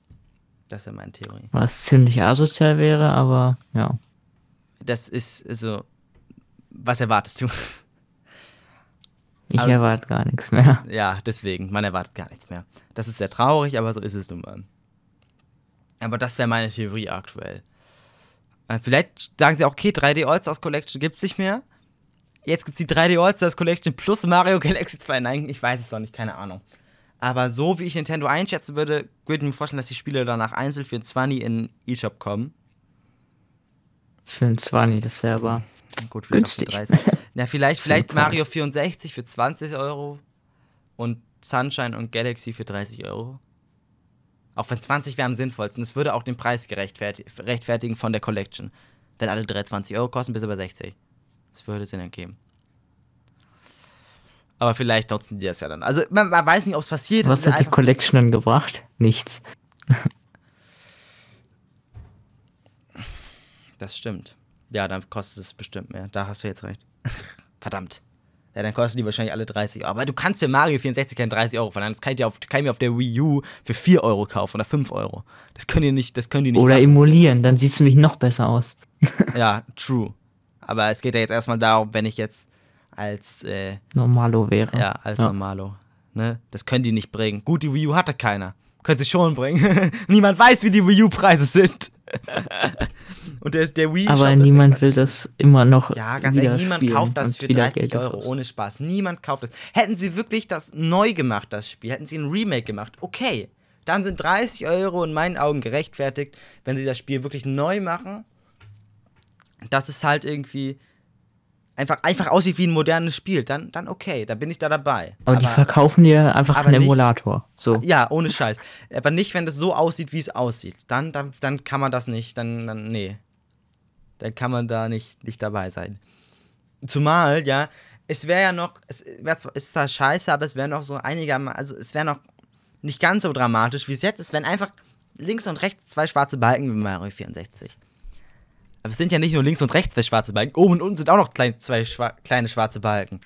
Das wäre meine Theorie. Was ziemlich asozial wäre, aber ja. Das ist, also, was erwartest du? Ich also, erwarte gar nichts mehr. Ja, deswegen, man erwartet gar nichts mehr. Das ist sehr traurig, aber so ist es nun mal. Aber das wäre meine Theorie aktuell. Äh, vielleicht sagen sie auch, okay, 3D All-Stars Collection gibt es nicht mehr. Jetzt gibt es die 3D All-Stars Collection plus Mario Galaxy 2. Nein, ich weiß es noch nicht, keine Ahnung. Aber so wie ich Nintendo einschätzen würde, würde ich mir vorstellen, dass die Spiele danach einzeln für ein 20 in eShop kommen. Für ein 20, das wäre aber. Gut, vielleicht Günstig. 30. Na, vielleicht, vielleicht Mario 64 für 20 Euro und Sunshine und Galaxy für 30 Euro. Auch wenn 20 wäre am sinnvollsten. Das würde auch den Preis rechtfertigen von der Collection. Denn alle 320 Euro kosten bis über 60. Das würde Sinn ergeben. Aber vielleicht nutzen die das ja dann. Also man, man weiß nicht, ob es passiert. Was hat die Collection dann gebracht? Nichts. das stimmt. Ja, dann kostet es bestimmt mehr. Da hast du jetzt recht. Verdammt. Ja, dann kosten die wahrscheinlich alle 30 Euro. Aber du kannst für Mario 64 keine 30 Euro verlangen. Das kann ich, auf, kann ich mir auf der Wii U für 4 Euro kaufen oder 5 Euro. Das können die nicht, das können die nicht Oder machen. emulieren, dann sieht es nämlich noch besser aus. ja, true. Aber es geht ja jetzt erstmal darum, wenn ich jetzt als äh, Normalo wäre. Ja, als ja. Normalo. Ne? Das können die nicht bringen. Gut, die Wii U hatte keiner. Können sie schon bringen. Niemand weiß, wie die Wii U-Preise sind. und der, der Wii Aber niemand will das immer noch. Ja, ganz ehrlich, niemand kauft das für 30 Euro ohne Spaß. Niemand kauft das. Hätten sie wirklich das neu gemacht, das Spiel, hätten sie ein Remake gemacht, okay. Dann sind 30 Euro in meinen Augen gerechtfertigt, wenn sie das Spiel wirklich neu machen. Das ist halt irgendwie einfach, einfach aussieht wie ein modernes Spiel, dann, dann okay, da bin ich da dabei. Aber, die verkaufen dir einfach aber einen nicht- Emulator. So. Ja, ohne Scheiß. Aber nicht, wenn das so aussieht, wie es aussieht. Dann, dann, dann kann man das nicht, dann, dann, nee. Dann kann man da nicht, nicht dabei sein. Zumal, ja, es wäre ja noch, es wär ist zwar scheiße, aber es wäre noch so einigermaßen, also es wäre noch nicht ganz so dramatisch, wie es jetzt ist, wenn einfach links und rechts zwei schwarze Balken wie Mario 64. Aber es sind ja nicht nur links und rechts zwei schwarze Balken, oben und unten sind auch noch klein, zwei schwa kleine schwarze Balken.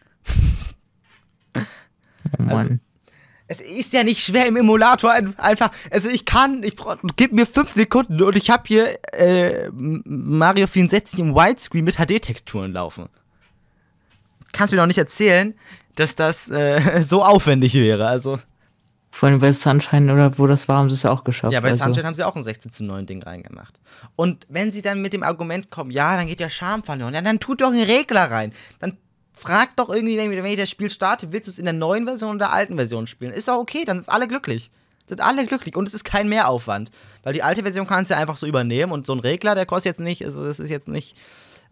Oh Also, Mann. Es ist ja nicht schwer im Emulator ein- einfach. Also ich kann, ich gib mir fünf Sekunden und ich habe hier äh, Mario 64 im Widescreen mit HD-Texturen laufen. Kannst mir doch nicht erzählen, dass das äh, so aufwendig wäre. Also Vor allem bei Sunshine oder wo das war, haben sie es ja auch geschafft. ja, bei also, Sunshine haben sie auch ein 16 zu 9 Ding reingemacht. Und wenn sie dann mit dem Argument kommen, ja, dann geht der Charme verloren, ja, dann tut doch einen Regler rein. Dann fragt doch irgendwie, wenn, ich das Spiel starte, willst du es in der neuen Version oder der alten Version spielen? Ist doch okay, dann sind alle glücklich. Sind alle glücklich und es ist kein Mehraufwand. Weil die alte Version kannst du ja einfach so übernehmen und so ein Regler, der kostet jetzt nicht, also das ist jetzt nicht,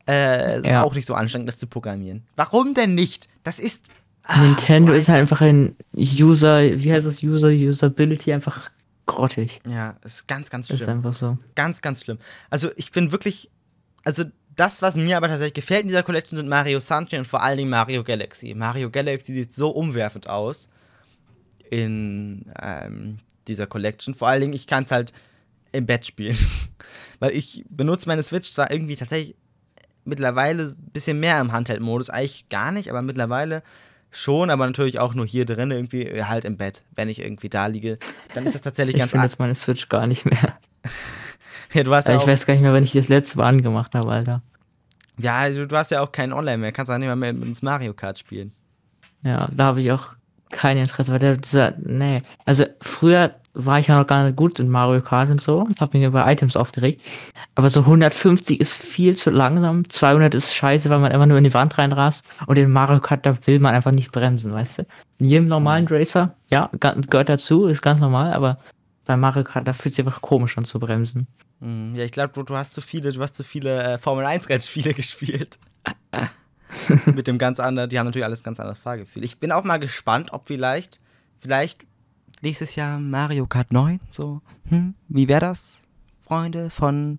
äh, Ja. auch nicht so anstrengend, das zu programmieren. Warum denn nicht? Das ist. Ah, Nintendo ist halt einfach ein User, wie heißt es, User, Usability einfach grottig. Ja, ist ganz, ganz Das ist schlimm. einfach so. Ganz, ganz schlimm. Also ich bin wirklich, also das, was mir aber tatsächlich gefällt in dieser Collection, sind Mario Sunshine und vor allen Dingen Mario Galaxy. Mario Galaxy sieht so umwerfend aus in ähm, dieser Collection. Vor allen Dingen, ich kann es halt im Bett spielen. Weil ich benutze meine Switch zwar irgendwie tatsächlich mittlerweile ein bisschen mehr im Handheld-Modus, eigentlich gar nicht, aber mittlerweile schon, aber natürlich auch nur hier drin, irgendwie halt im Bett. Wenn ich irgendwie da liege, dann ist das tatsächlich Ich ganz finde an- jetzt meine Switch gar nicht mehr. Ja, du hast ja Also ich auch weiß gar nicht mehr, wenn ich das letzte Mal angemacht habe, Alter. Ja, du, du hast ja auch keinen Online mehr. Kannst auch nicht mehr mit uns Mario Kart spielen. Ja, da habe ich auch kein Interesse, weil der, dieser, nee. Also früher war ich ja noch gar nicht gut in Mario Kart und so und habe mich über Items aufgeregt. Aber so 150 ist viel zu langsam, 200 ist scheiße, weil man immer nur in die Wand reinrast und in Mario Kart, da will man einfach nicht bremsen, weißt du? In jedem normalen Racer, ja, gehört dazu, ist ganz normal, aber bei Mario Kart, da fühlt sich einfach komisch an zu bremsen. Mhm. Ja, ich glaube, du, du hast zu viele, du hast zu viele äh, Formel 1 Rennspiele gespielt. mit dem ganz anderen, die haben natürlich alles ganz anderes Fahrgefühl. Ich bin auch mal gespannt, ob vielleicht, vielleicht nächstes Jahr Mario Kart 9, so, hm, wie wäre das, Freunde von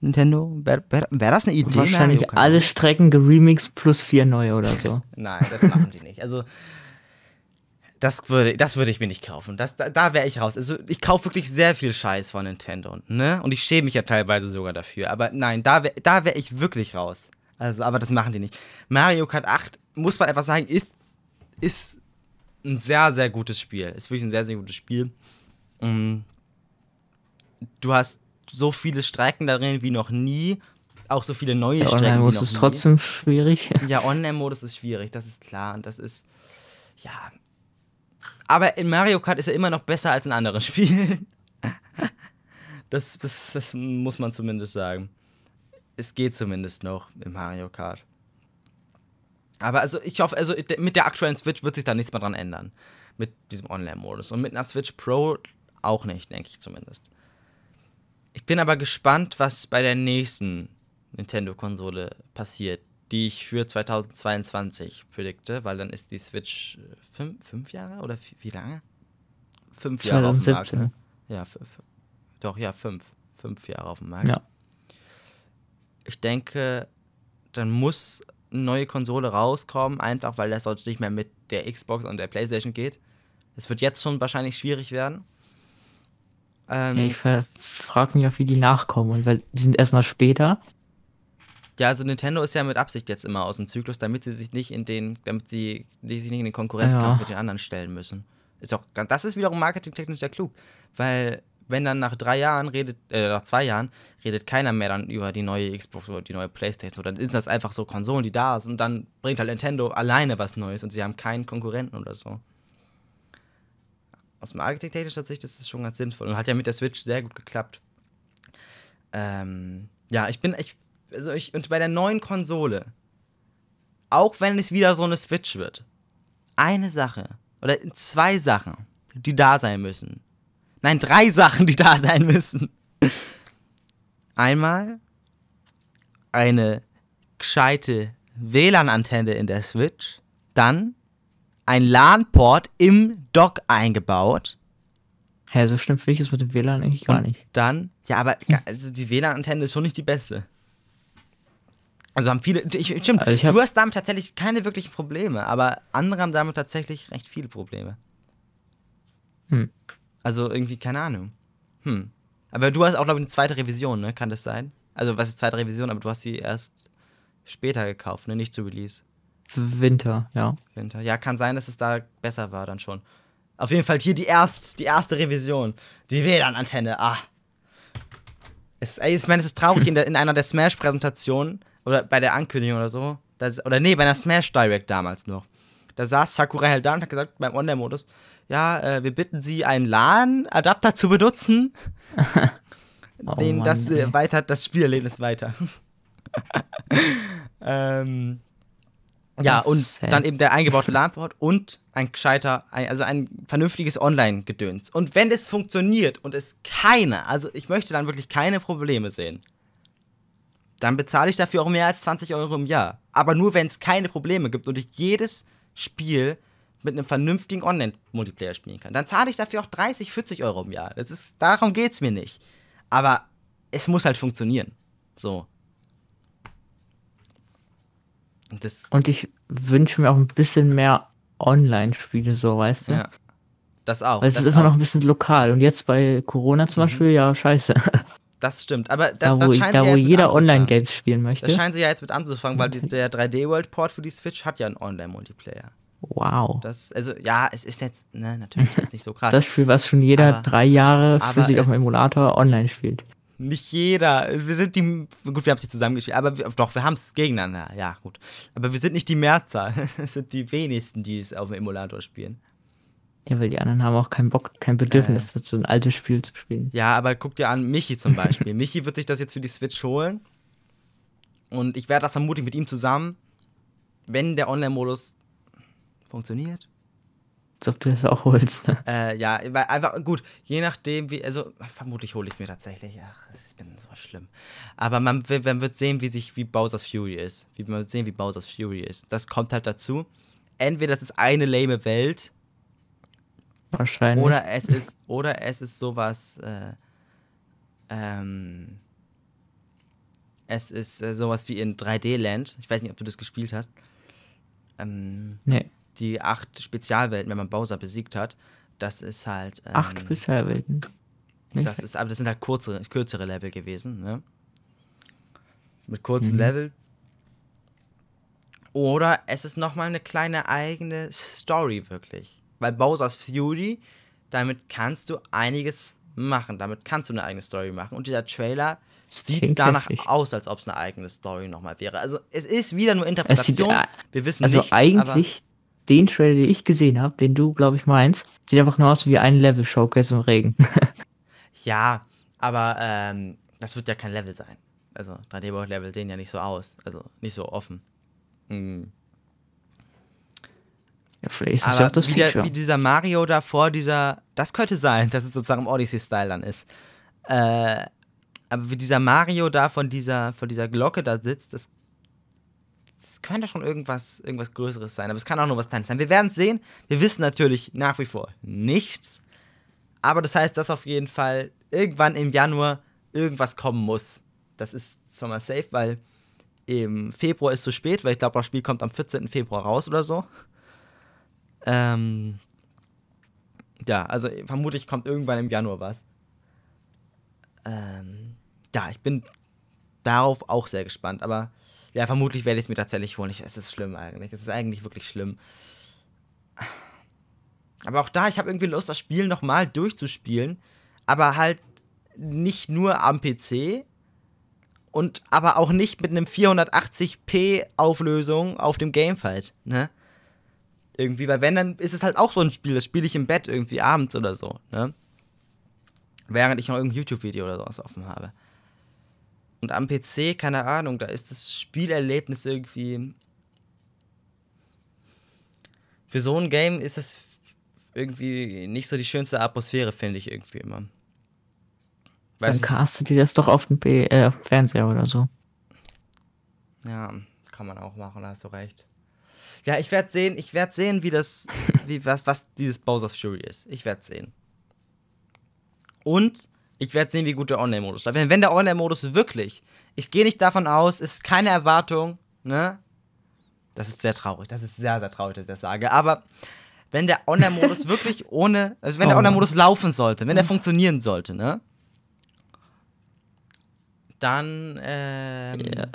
Nintendo? Wäre wär, wär das eine Idee? Wahrscheinlich Mario Kart alle 9? Strecken geremixed plus vier neue oder so. Nein, das machen die nicht. Also, das würde, das würde ich mir nicht kaufen. Das, da da wäre ich raus. Also, ich kaufe wirklich sehr viel Scheiß von Nintendo. Ne? Und ich schäme mich ja teilweise sogar dafür. Aber nein, da wäre da wär ich wirklich raus. Also, aber das machen die nicht. Mario Kart 8, muss man einfach sagen, ist, ist ein sehr, sehr gutes Spiel. Ist wirklich ein sehr, sehr gutes Spiel. Mm. Du hast so viele Strecken darin wie noch nie. Auch so viele neue Der Strecken wie Online-Modus ist nie. trotzdem schwierig. Ja, Online-Modus ist schwierig, das ist klar. Und das ist, ja. Aber in Mario Kart ist er immer noch besser als in anderen Spielen. Das, das, das muss man zumindest sagen. Es geht zumindest noch in Mario Kart. Aber also ich hoffe, also mit der aktuellen Switch wird sich da nichts mehr dran ändern. Mit diesem Online-Modus. Und mit einer Switch Pro auch nicht, denke ich zumindest. Ich bin aber gespannt, was bei der nächsten Nintendo-Konsole passiert, die ich für 2022 predikte, weil dann ist die Switch äh, fünf, fünf Jahre oder wie, lange? Fünf Jahre auf dem Markt. 2017. Ne? Ja, fünf, doch, ja, fünf. Fünf Jahre auf dem Markt. Ja. Ich denke, dann muss eine neue Konsole rauskommen, einfach weil das sonst nicht mehr mit der Xbox und der Playstation geht. Es wird jetzt schon wahrscheinlich schwierig werden. Ähm, Ja, ich frage mich auch, wie die nachkommen, weil die sind erstmal später. Ja, also Nintendo ist ja mit Absicht jetzt immer aus dem Zyklus, damit sie sich nicht in den, damit sie sich nicht in den Konkurrenzkampf Ja. mit den anderen stellen müssen. Ist auch, das ist wiederum marketingtechnisch sehr klug, weil wenn dann nach drei Jahren redet, äh, nach zwei Jahren redet keiner mehr dann über die neue Xbox oder die neue Playstation, so, dann sind das einfach so Konsolen, die da sind und dann bringt halt Nintendo alleine was Neues und sie haben keinen Konkurrenten oder so. Aus marketingtechnischer Sicht ist das schon ganz sinnvoll und hat ja mit der Switch sehr gut geklappt. Ähm, ja, ich bin, ich, also ich, und bei der neuen Konsole, auch wenn es wieder so eine Switch wird, eine Sache oder zwei Sachen, die da sein müssen. Nein, drei Sachen, die da sein müssen. Einmal eine gescheite WLAN-Antenne in der Switch, dann ein LAN-Port im Dock eingebaut. Hä, so stimmt finde ich es mit dem WLAN eigentlich gar nicht. Dann, ja, aber also die WLAN-Antenne ist schon nicht die beste. Also haben viele, ich, stimmt, Also ich du hast damit tatsächlich keine wirklichen Probleme, aber andere haben damit tatsächlich recht viele Probleme. Hm. Also irgendwie, keine Ahnung. Hm. Aber du hast auch, glaube ich, eine zweite Revision, ne? Kann das sein? Also, was ist zweite Revision, aber du hast sie erst später gekauft, ne? Nicht zu Release. Winter, ja. Winter. Ja, kann sein, dass es da besser war dann schon. Auf jeden Fall hier die, erst, die erste Revision. Die WLAN-Antenne. Ah. Es, ey, ich meine, es ist traurig, in, der, in einer der Smash-Präsentationen oder bei der Ankündigung oder so. Das, oder nee, bei einer Smash Direct damals noch. Da saß Sakurai halt da und hat gesagt, beim Online-Modus, ja, äh, wir bitten Sie, einen LAN-Adapter zu benutzen. Oh den Mann, das äh, ey. weiter das Spielerlebnis weiter. ähm, ja, und sad. dann eben der eingebaute LAN-Port und ein gescheiter, also ein vernünftiges Online-Gedöns. Und wenn das funktioniert und es keine, also ich möchte dann wirklich keine Probleme sehen, dann bezahle ich dafür auch mehr als 20 Euro im Jahr. Aber nur, wenn es keine Probleme gibt und ich jedes Spiel mit einem vernünftigen Online-Multiplayer spielen kann. Dann zahle ich dafür auch 30, 40 Euro im Jahr. Das ist, darum geht es mir nicht. Aber es muss halt funktionieren. So. Und das, Und ich wünsche mir auch ein bisschen mehr Online-Spiele, so, weißt du? ja. Das auch. Weil es ist immer auch. noch ein bisschen lokal. Und jetzt bei Corona zum Mhm. Beispiel, ja, scheiße. Das stimmt. Aber da, Da, wo, ich, da, wo mit jeder. Online-Games spielen möchte. Das scheint sie ja jetzt mit anzufangen, weil die, der 3D-World-Port für die Switch hat ja einen Online-Multiplayer. Wow. Das, also, ja, es ist jetzt, ne, natürlich jetzt nicht so krass. Das Spiel, was schon jeder Aber- drei Jahre für sich auf dem Emulator online spielt. Nicht jeder. Wir sind die. Gut, wir haben es nicht zusammengespielt, aber wir, doch, wir haben es gegeneinander. Ja, gut. Aber wir sind nicht die Mehrzahl. Es sind die wenigsten, die es auf dem Emulator spielen. Ja, weil die anderen haben auch keinen Bock, kein Bedürfnis, Äh. so ein altes Spiel zu spielen. Ja, aber guck dir an, Michi zum Beispiel. Michi wird sich das jetzt für die Switch holen. Und ich werde das vermutlich mit ihm zusammen, wenn der Online-Modus funktioniert. Als ob du das auch holst. ne? Äh, ja, weil einfach, gut, je nachdem, wie, also vermutlich hole ich es mir tatsächlich. Ach, ich bin so schlimm. Aber man, man wird sehen, wie sich, wie Bowser's Fury ist. Wie, man wird sehen, wie Bowser's Fury ist. Das kommt halt dazu. Entweder das ist eine lame Welt, Wahrscheinlich. oder es ist, oder es ist sowas, äh, ähm, es ist äh, sowas wie in 3D-Land. Ich weiß nicht, ob du das gespielt hast. Ähm, nee, die acht Spezialwelten, wenn man Bowser besiegt hat. Das ist halt. Ähm, acht Spezialwelten. Nicht? Das ist, aber das sind halt kurze, kürzere Level gewesen, ne? Mit kurzen Mhm. Level. Oder es ist nochmal eine kleine eigene Story, wirklich. Weil Bowser's Fury, damit kannst du einiges machen. Damit kannst du eine eigene Story machen. Und dieser Trailer sieht klingt danach heftig. aus, als ob es eine eigene Story nochmal wäre. Also es ist wieder nur Es sieht, Interpretation. äh, Wir wissen also nichts, eigentlich, den Trailer, den ich gesehen habe, den du, glaube ich, meinst, sieht einfach nur aus wie ein Level-Showcase im Regen. Ja, aber ähm, das wird ja kein Level sein. Also 3D-World-Level sehen ja nicht so aus. Also nicht so offen. Mhm. ja, vielleicht ist das ja auch das wie, der, wie dieser Mario da vor dieser, das könnte sein, dass es sozusagen im Odyssey-Style dann ist. Äh, aber wie dieser Mario da von dieser, von dieser Glocke da sitzt, das, könnte schon irgendwas, irgendwas Größeres sein. Aber es kann auch nur was Kleines sein. Wir werden es sehen. Wir wissen natürlich nach wie vor nichts. Aber das heißt, dass auf jeden Fall irgendwann im Januar irgendwas kommen muss. Das ist zwar mal safe, weil im Februar ist zu spät, weil ich glaube, das Spiel kommt am 14. Februar raus oder so. Ähm, ja, also vermutlich kommt irgendwann im Januar was. Ähm, ja, ich bin darauf auch sehr gespannt, aber ja, vermutlich werde ich es mir tatsächlich holen. Ich, es ist schlimm eigentlich. Es ist eigentlich wirklich schlimm. Aber auch da, ich habe irgendwie Lust, das Spiel nochmal durchzuspielen, aber halt nicht nur am PC und aber auch nicht mit einem 480p Auflösung auf dem Gamepad, ne? Irgendwie, weil wenn, dann ist es halt auch so ein Spiel, das spiele ich im Bett irgendwie abends oder so, ne? Während ich noch irgendein YouTube-Video oder sowas offen habe. Und am PC, keine Ahnung, da ist das Spielerlebnis irgendwie. Für so ein Game ist es irgendwie nicht so die schönste Atmosphäre, finde ich irgendwie immer. Dann Weiß ich, castet ihr das doch auf dem, äh, auf dem Fernseher oder so. ja, kann man auch machen, da hast du recht. Ja, ich werde sehen, ich werde sehen, wie das, wie, was, was dieses Bowser's Fury ist. Ich werde sehen. Und ich werde sehen, wie gut der Online-Modus läuft. Wenn, der Online-Modus wirklich, ich gehe nicht davon aus, ist keine Erwartung, ne? Das ist sehr traurig. Das ist sehr, sehr traurig, dass ich das sage. Aber wenn der Online-Modus wirklich ohne, also wenn der Oh. Online-Modus laufen sollte, wenn der funktionieren sollte, ne? Dann, ähm, Ja.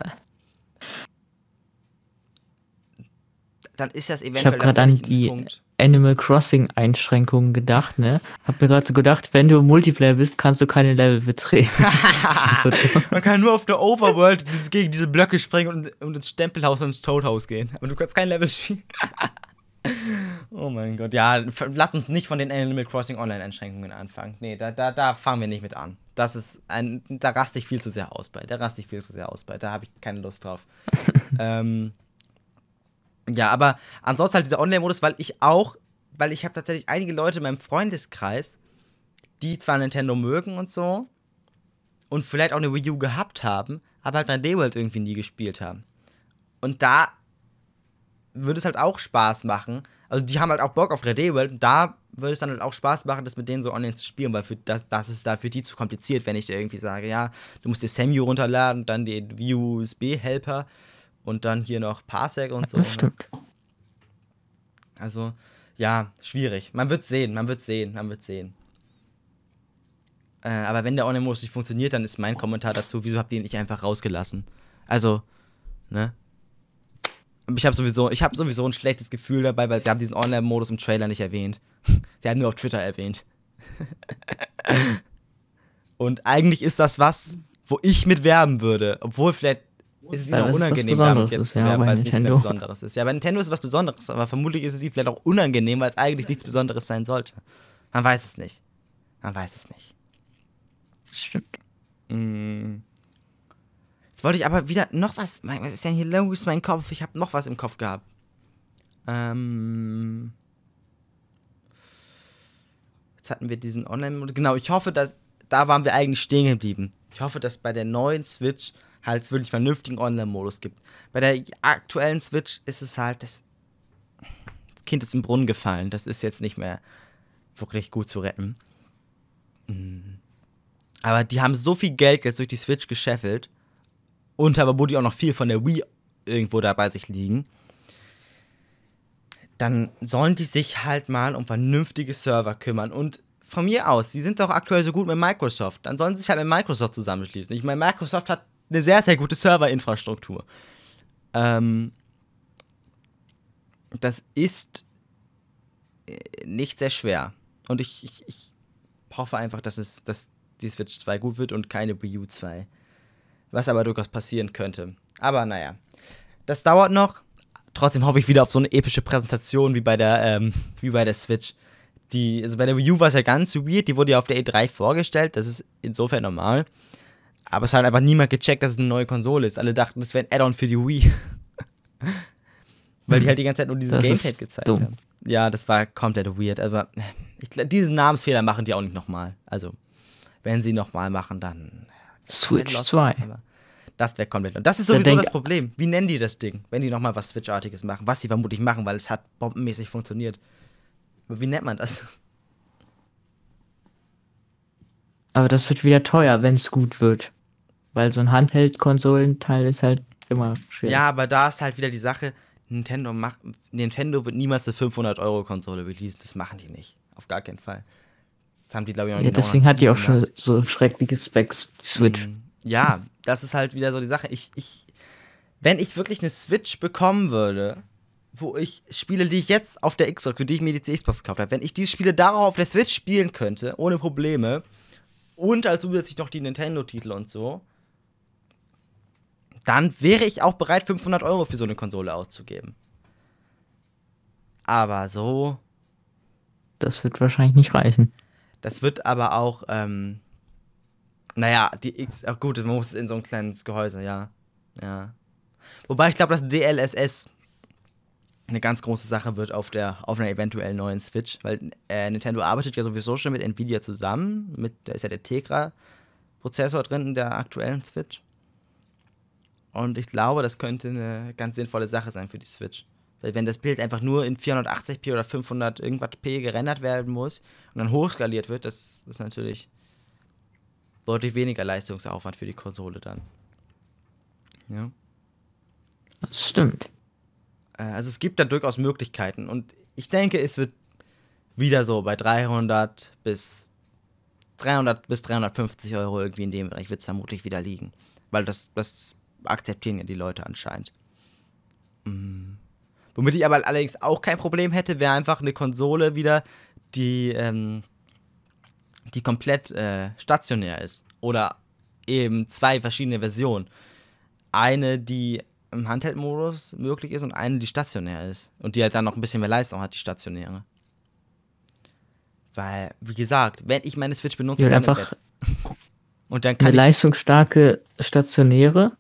dann ist das Ich eventuell habe gerade an die Punkt. Animal Crossing Einschränkungen gedacht, ne? Hab mir gerade so gedacht, wenn du im Multiplayer bist, kannst du keine Level betreten. So. Man kann nur auf der Overworld dieses, gegen diese Blöcke springen und, und ins Stempelhaus und ins Toadhaus gehen. Aber du kannst kein Level spielen. oh mein Gott. Ja, lass uns nicht von den Animal Crossing Online-Einschränkungen anfangen. Nee, da, da, da fangen wir nicht mit an. Das ist ein. Da raste ich viel zu sehr aus bei. Da raste ich viel zu sehr aus bei. Da habe ich keine Lust drauf. ähm, ja, aber ansonsten halt dieser Online-Modus, weil ich auch, weil ich habe tatsächlich einige Leute in meinem Freundeskreis, die zwar Nintendo mögen und so, und vielleicht auch eine Wii U gehabt haben, aber halt 3D World irgendwie nie gespielt haben. Und da würde es halt auch Spaß machen. Also die haben halt auch Bock auf 3D World und da würde es dann halt auch Spaß machen, das mit denen so online zu spielen, weil für das, das ist da für die zu kompliziert, wenn ich dir irgendwie sage, ja, du musst dir SAMU runterladen, dann den USB-Helper und dann hier noch Parsec und so. Das ne? stimmt. Also, ja, schwierig. Man wird sehen, man wird sehen, man wird sehen. Äh, aber wenn der Online-Modus nicht funktioniert, dann ist mein Kommentar dazu, wieso habt ihr ihn nicht einfach rausgelassen? Also, ne? Ich habe sowieso, ich habe sowieso ein schlechtes Gefühl dabei, weil sie haben diesen Online-Modus im Trailer nicht erwähnt. sie haben nur auf Twitter erwähnt. Und eigentlich ist das was, wo ich mit werben würde, obwohl vielleicht ist es ihnen auch unangenehm, damit jetzt ist, zu ja, werben, bei weil es nichts mehr. Besonderes ist. Ja, bei Nintendo ist es was Besonderes, aber vermutlich ist es ihnen vielleicht auch unangenehm, weil es eigentlich nichts Besonderes sein sollte. Man weiß es nicht. Man weiß es nicht. Stimmt. Mm. Jetzt wollte ich aber wieder noch was. Was ist denn hier los, mein Kopf? Ich habe noch was im Kopf gehabt. Ähm. Jetzt hatten wir diesen online Genau, ich hoffe, dass. Da waren wir eigentlich stehen geblieben. Ich hoffe, dass bei der neuen Switch halt es wirklich vernünftigen Online-Modus gibt. Bei der aktuellen Switch ist es halt, das Kind ist im Brunnen gefallen. Das ist jetzt nicht mehr wirklich gut zu retten. Mm. Aber die haben so viel Geld jetzt durch die Switch gescheffelt. Und aber die auch noch viel von der Wii irgendwo da bei sich liegen. Dann sollen die sich halt mal um vernünftige Server kümmern. Und von mir aus, die sind doch aktuell so gut mit Microsoft. Dann sollen sie sich halt mit Microsoft zusammenschließen. Ich meine, Microsoft hat eine sehr, sehr gute Serverinfrastruktur. Ähm, das ist äh, nicht sehr schwer. Und ich, ich, ich hoffe einfach, dass es, dass die Switch 2 gut wird und keine Wii U 2. Was aber durchaus passieren könnte. Aber naja. Das dauert noch. Trotzdem hoffe ich wieder auf so eine epische Präsentation wie bei der, ähm, wie bei der Switch. Die, also bei der Wii U war es ja ganz weird, die wurde ja auf der E3 vorgestellt, das ist insofern normal. Aber es hat einfach niemand gecheckt, dass es eine neue Konsole ist. Alle dachten, das wäre ein Add-on für die Wii. Weil die halt die ganze Zeit nur dieses Das Gamepad gezeigt dumm. haben. Ja, das war komplett weird. Aber ich, glaub, diesen Namensfehler machen die auch nicht nochmal. Also, wenn sie nochmal machen, dann. Switch Lost, 2. aber Das wäre komplett. Das ist sowieso das Problem. Wie nennen die das Ding, wenn die nochmal was Switch-artiges machen? Was sie vermutlich machen, weil es hat bombenmäßig funktioniert. Aber wie nennt man das? Aber das wird wieder teuer, wenn es gut wird. Weil so ein Handheld-Konsolenteil ist halt immer schwer. Ja, aber da ist halt wieder die Sache, Nintendo macht, Nintendo wird niemals eine 500-Euro-Konsole releasen. Das machen die nicht. Auf gar keinen Fall. Das haben die, glaube ich, noch Ja, nie- deswegen hat die auch nie schon gemacht. so schreckliche Specs, die Switch. Mhm. Ja, das ist halt wieder so die Sache. Ich, ich, wenn ich wirklich eine Switch bekommen würde, wo ich Spiele, die ich jetzt auf der Xbox, für die ich mir die Xbox gekauft habe, wenn ich diese Spiele darauf auf der Switch spielen könnte, ohne Probleme, und als zusätzlich noch die Nintendo-Titel und so, dann wäre ich auch bereit, 500 Euro für so eine Konsole auszugeben. Aber so, Das wird wahrscheinlich nicht reichen. Das wird aber auch, ähm, naja, die X, ach gut, man muss in so ein kleines Gehäuse, ja. Ja. Wobei ich glaube, dass DLSS eine ganz große Sache wird auf der auf einer eventuell neuen Switch, weil äh, Nintendo arbeitet ja sowieso schon mit Nvidia zusammen, mit da ist ja der Tegra Prozessor drin in der aktuellen Switch. Und ich glaube, das könnte eine ganz sinnvolle Sache sein für die Switch. Weil wenn das Bild einfach nur in 480p oder 500 irgendwas p gerendert werden muss und dann hochskaliert wird, das ist natürlich deutlich weniger Leistungsaufwand für die Konsole dann. Ja. Das stimmt. Äh, also es gibt da durchaus Möglichkeiten und ich denke, es wird wieder so bei 300 bis 300 bis 350 Euro irgendwie in dem Bereich wird es vermutlich wieder liegen. Weil das, das akzeptieren ja die Leute anscheinend. Mhm. Womit ich aber allerdings auch kein Problem hätte, wäre einfach eine Konsole wieder, die, ähm, die komplett äh, stationär ist. Oder eben zwei verschiedene Versionen. Eine, die im Handheld-Modus möglich ist und eine, die stationär ist. Und die halt dann noch ein bisschen mehr Leistung hat, die stationäre. Weil, wie gesagt, wenn ich meine Switch benutze, ja, einfach und dann kann eine leistungsstarke stationäre,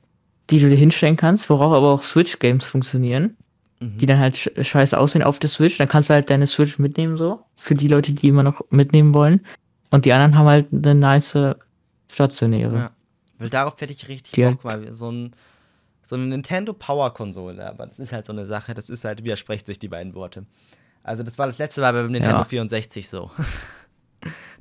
die du dir hinstellen kannst, worauf aber auch Switch-Games funktionieren, mhm. die dann halt scheiße aussehen auf der Switch. Dann kannst du halt deine Switch mitnehmen, so. Für die Leute, die immer noch mitnehmen wollen. Und die anderen haben halt eine nice stationäre. Ja. Weil darauf hätte ich richtig die Bock, halt mal so ein so eine Nintendo Power Konsole, aber das ist halt so eine Sache, das ist halt, widerspricht sich die beiden Worte. Also das war das letzte Mal beim Nintendo ja. 64 so.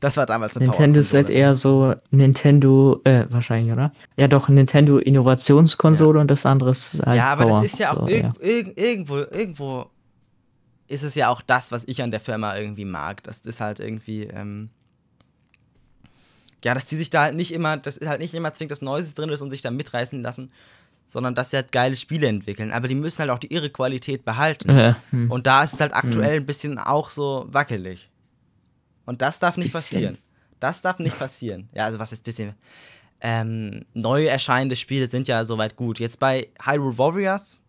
Das war damals eine Nintendo ist halt eher so Nintendo, äh, wahrscheinlich, oder? Ja, doch, Nintendo Innovationskonsole ja. und das andere ist halt Ja, aber Power. das ist ja auch so, irg ja. Irg irgendwo, irgendwo ist es ja auch das, was ich an der Firma irgendwie mag. Das ist halt irgendwie, ähm, ja, dass die sich da halt nicht immer, das ist halt nicht immer zwingend das Neueste drin ist und sich da mitreißen lassen, sondern dass sie halt geile Spiele entwickeln. Aber die müssen halt auch die ihre Qualität behalten. Ja, hm. Und da ist es halt aktuell hm. ein bisschen auch so wackelig. Und das darf nicht bisschen. passieren. Das darf nicht passieren. Ja, also was ist ein bisschen. Ähm, neu erscheinende Spiele sind ja soweit gut. Jetzt bei Hyrule Warriors.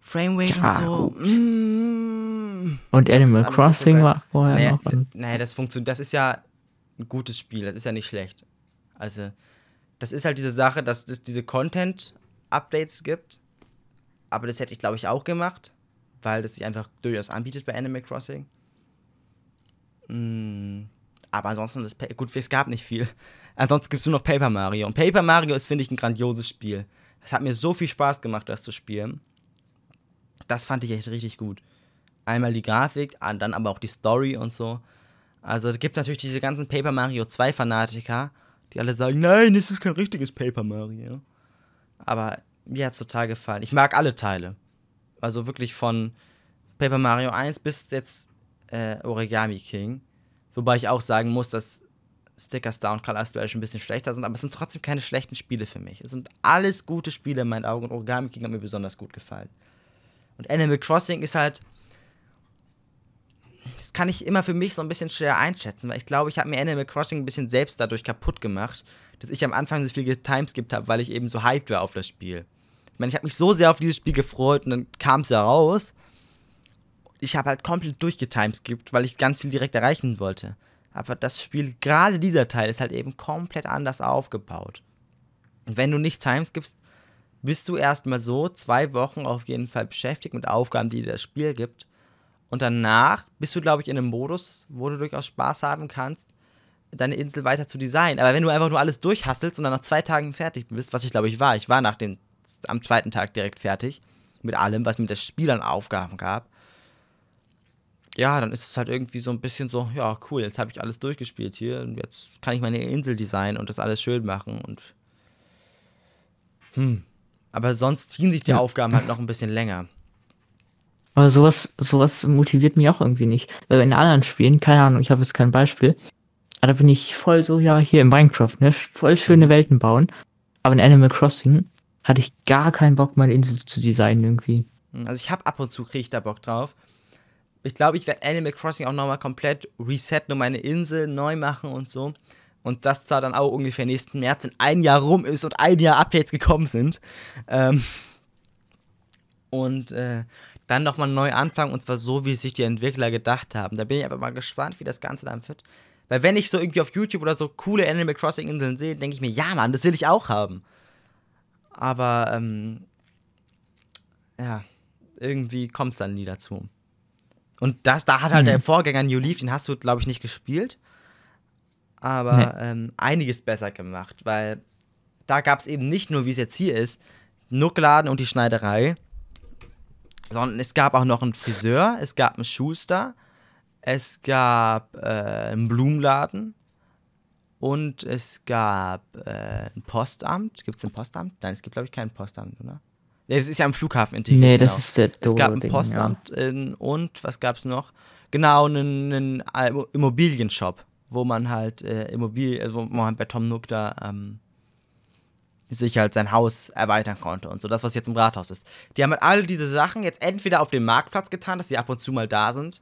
Framerate ja. und so. Mm, und Animal Crossing war vorher naja, noch. Nee, das funktioniert. Das ist ja ein gutes Spiel. Das ist ja nicht schlecht. Also, das ist halt diese Sache, dass es diese Content-Updates gibt. Aber das hätte ich, glaube ich, auch gemacht, weil das sich einfach durchaus anbietet bei Animal Crossing. Mm, aber ansonsten, das gut, es gab nicht viel. Ansonsten gibt es nur noch Paper Mario. Und Paper Mario ist, finde ich, ein grandioses Spiel. Es hat mir so viel Spaß gemacht, das zu spielen. Das fand ich echt richtig gut. Einmal die Grafik, dann aber auch die Story und so. Also es gibt natürlich diese ganzen Paper Mario 2 Fanatiker, die alle sagen, nein, es ist kein richtiges Paper Mario. Aber mir hat es total gefallen. Ich mag alle Teile. Also wirklich von Paper Mario 1 bis jetzt äh, Origami King. Wobei ich auch sagen muss, dass Sticker Star und Color Splash ein bisschen schlechter sind, aber es sind trotzdem keine schlechten Spiele für mich. Es sind alles gute Spiele in meinen Augen und Origami King hat mir besonders gut gefallen. Und Animal Crossing ist halt das kann ich immer für mich so ein bisschen schwer einschätzen, weil ich glaube, ich habe mir Animal Crossing ein bisschen selbst dadurch kaputt gemacht, dass ich am Anfang so viel getimeskippt habe, weil ich eben so hyped war auf das Spiel. Ich meine, ich habe mich so sehr auf dieses Spiel gefreut und dann kam es ja raus. Ich habe halt komplett durchgetimeskippt, weil ich ganz viel direkt erreichen wollte. Aber das Spiel, gerade dieser Teil, ist halt eben komplett anders aufgebaut. Und wenn du nicht timeskippst, bist du erstmal so zwei Wochen auf jeden Fall beschäftigt mit Aufgaben, die dir das Spiel gibt. Und danach bist du, glaube ich, in einem Modus, wo du durchaus Spaß haben kannst, deine Insel weiter zu designen. Aber wenn du einfach nur alles durchhasselst und dann nach zwei Tagen fertig bist, was ich glaube ich war, ich war nach dem, am zweiten Tag direkt fertig mit allem, was mir das Spiel an Aufgaben gab. Ja, dann ist es halt irgendwie so ein bisschen so, ja, cool, jetzt habe ich alles durchgespielt hier und jetzt kann ich meine Insel designen und das alles schön machen und. Hm. Aber sonst ziehen sich die ja. Aufgaben halt noch ein bisschen länger. Aber sowas, sowas motiviert mich auch irgendwie nicht. Weil in anderen Spielen, keine Ahnung, ich habe jetzt kein Beispiel, aber da bin ich voll so, ja, hier in Minecraft, ne, voll schöne mhm. Welten bauen. Aber in Animal Crossing hatte ich gar keinen Bock, meine Insel zu designen irgendwie. Also ich habe ab und zu kriege ich da Bock drauf. Ich glaube, ich werde Animal Crossing auch nochmal komplett resetten und meine Insel neu machen und so. Und das zwar dann auch ungefähr nächsten März, wenn ein Jahr rum ist und ein Jahr Updates gekommen sind. Ähm und äh, dann nochmal neu anfangen und zwar so, wie es sich die Entwickler gedacht haben. Da bin ich aber mal gespannt, wie das Ganze dann wird. Weil wenn ich so irgendwie auf YouTube oder so coole Animal Crossing Inseln sehe, denke ich mir, ja Mann, das will ich auch haben. Aber ähm, ja, irgendwie kommt es dann nie dazu. Und das, da hat halt mhm. der Vorgänger New Leaf, den hast du, glaube ich, nicht gespielt. Aber nee. ähm, einiges besser gemacht, weil da gab es eben nicht nur, wie es jetzt hier ist, Nuckladen und die Schneiderei, sondern es gab auch noch einen Friseur, es gab einen Schuster, es gab äh, einen Blumenladen und es gab äh, ein Postamt. Gibt es ein Postamt? Nein, es gibt, glaube ich, kein Postamt, oder? Nee, es ist ja am Flughafen integriert. Nee, genau. das ist der Es gab ein Ding, Postamt in, und was gab es noch? Genau, einen, einen Immobilienshop, wo man halt äh, Immobilien, also wo man bei Tom Nook da ähm, sich halt sein Haus erweitern konnte und so, das, was jetzt im Rathaus ist. Die haben halt alle diese Sachen jetzt entweder auf dem Marktplatz getan, dass sie ab und zu mal da sind,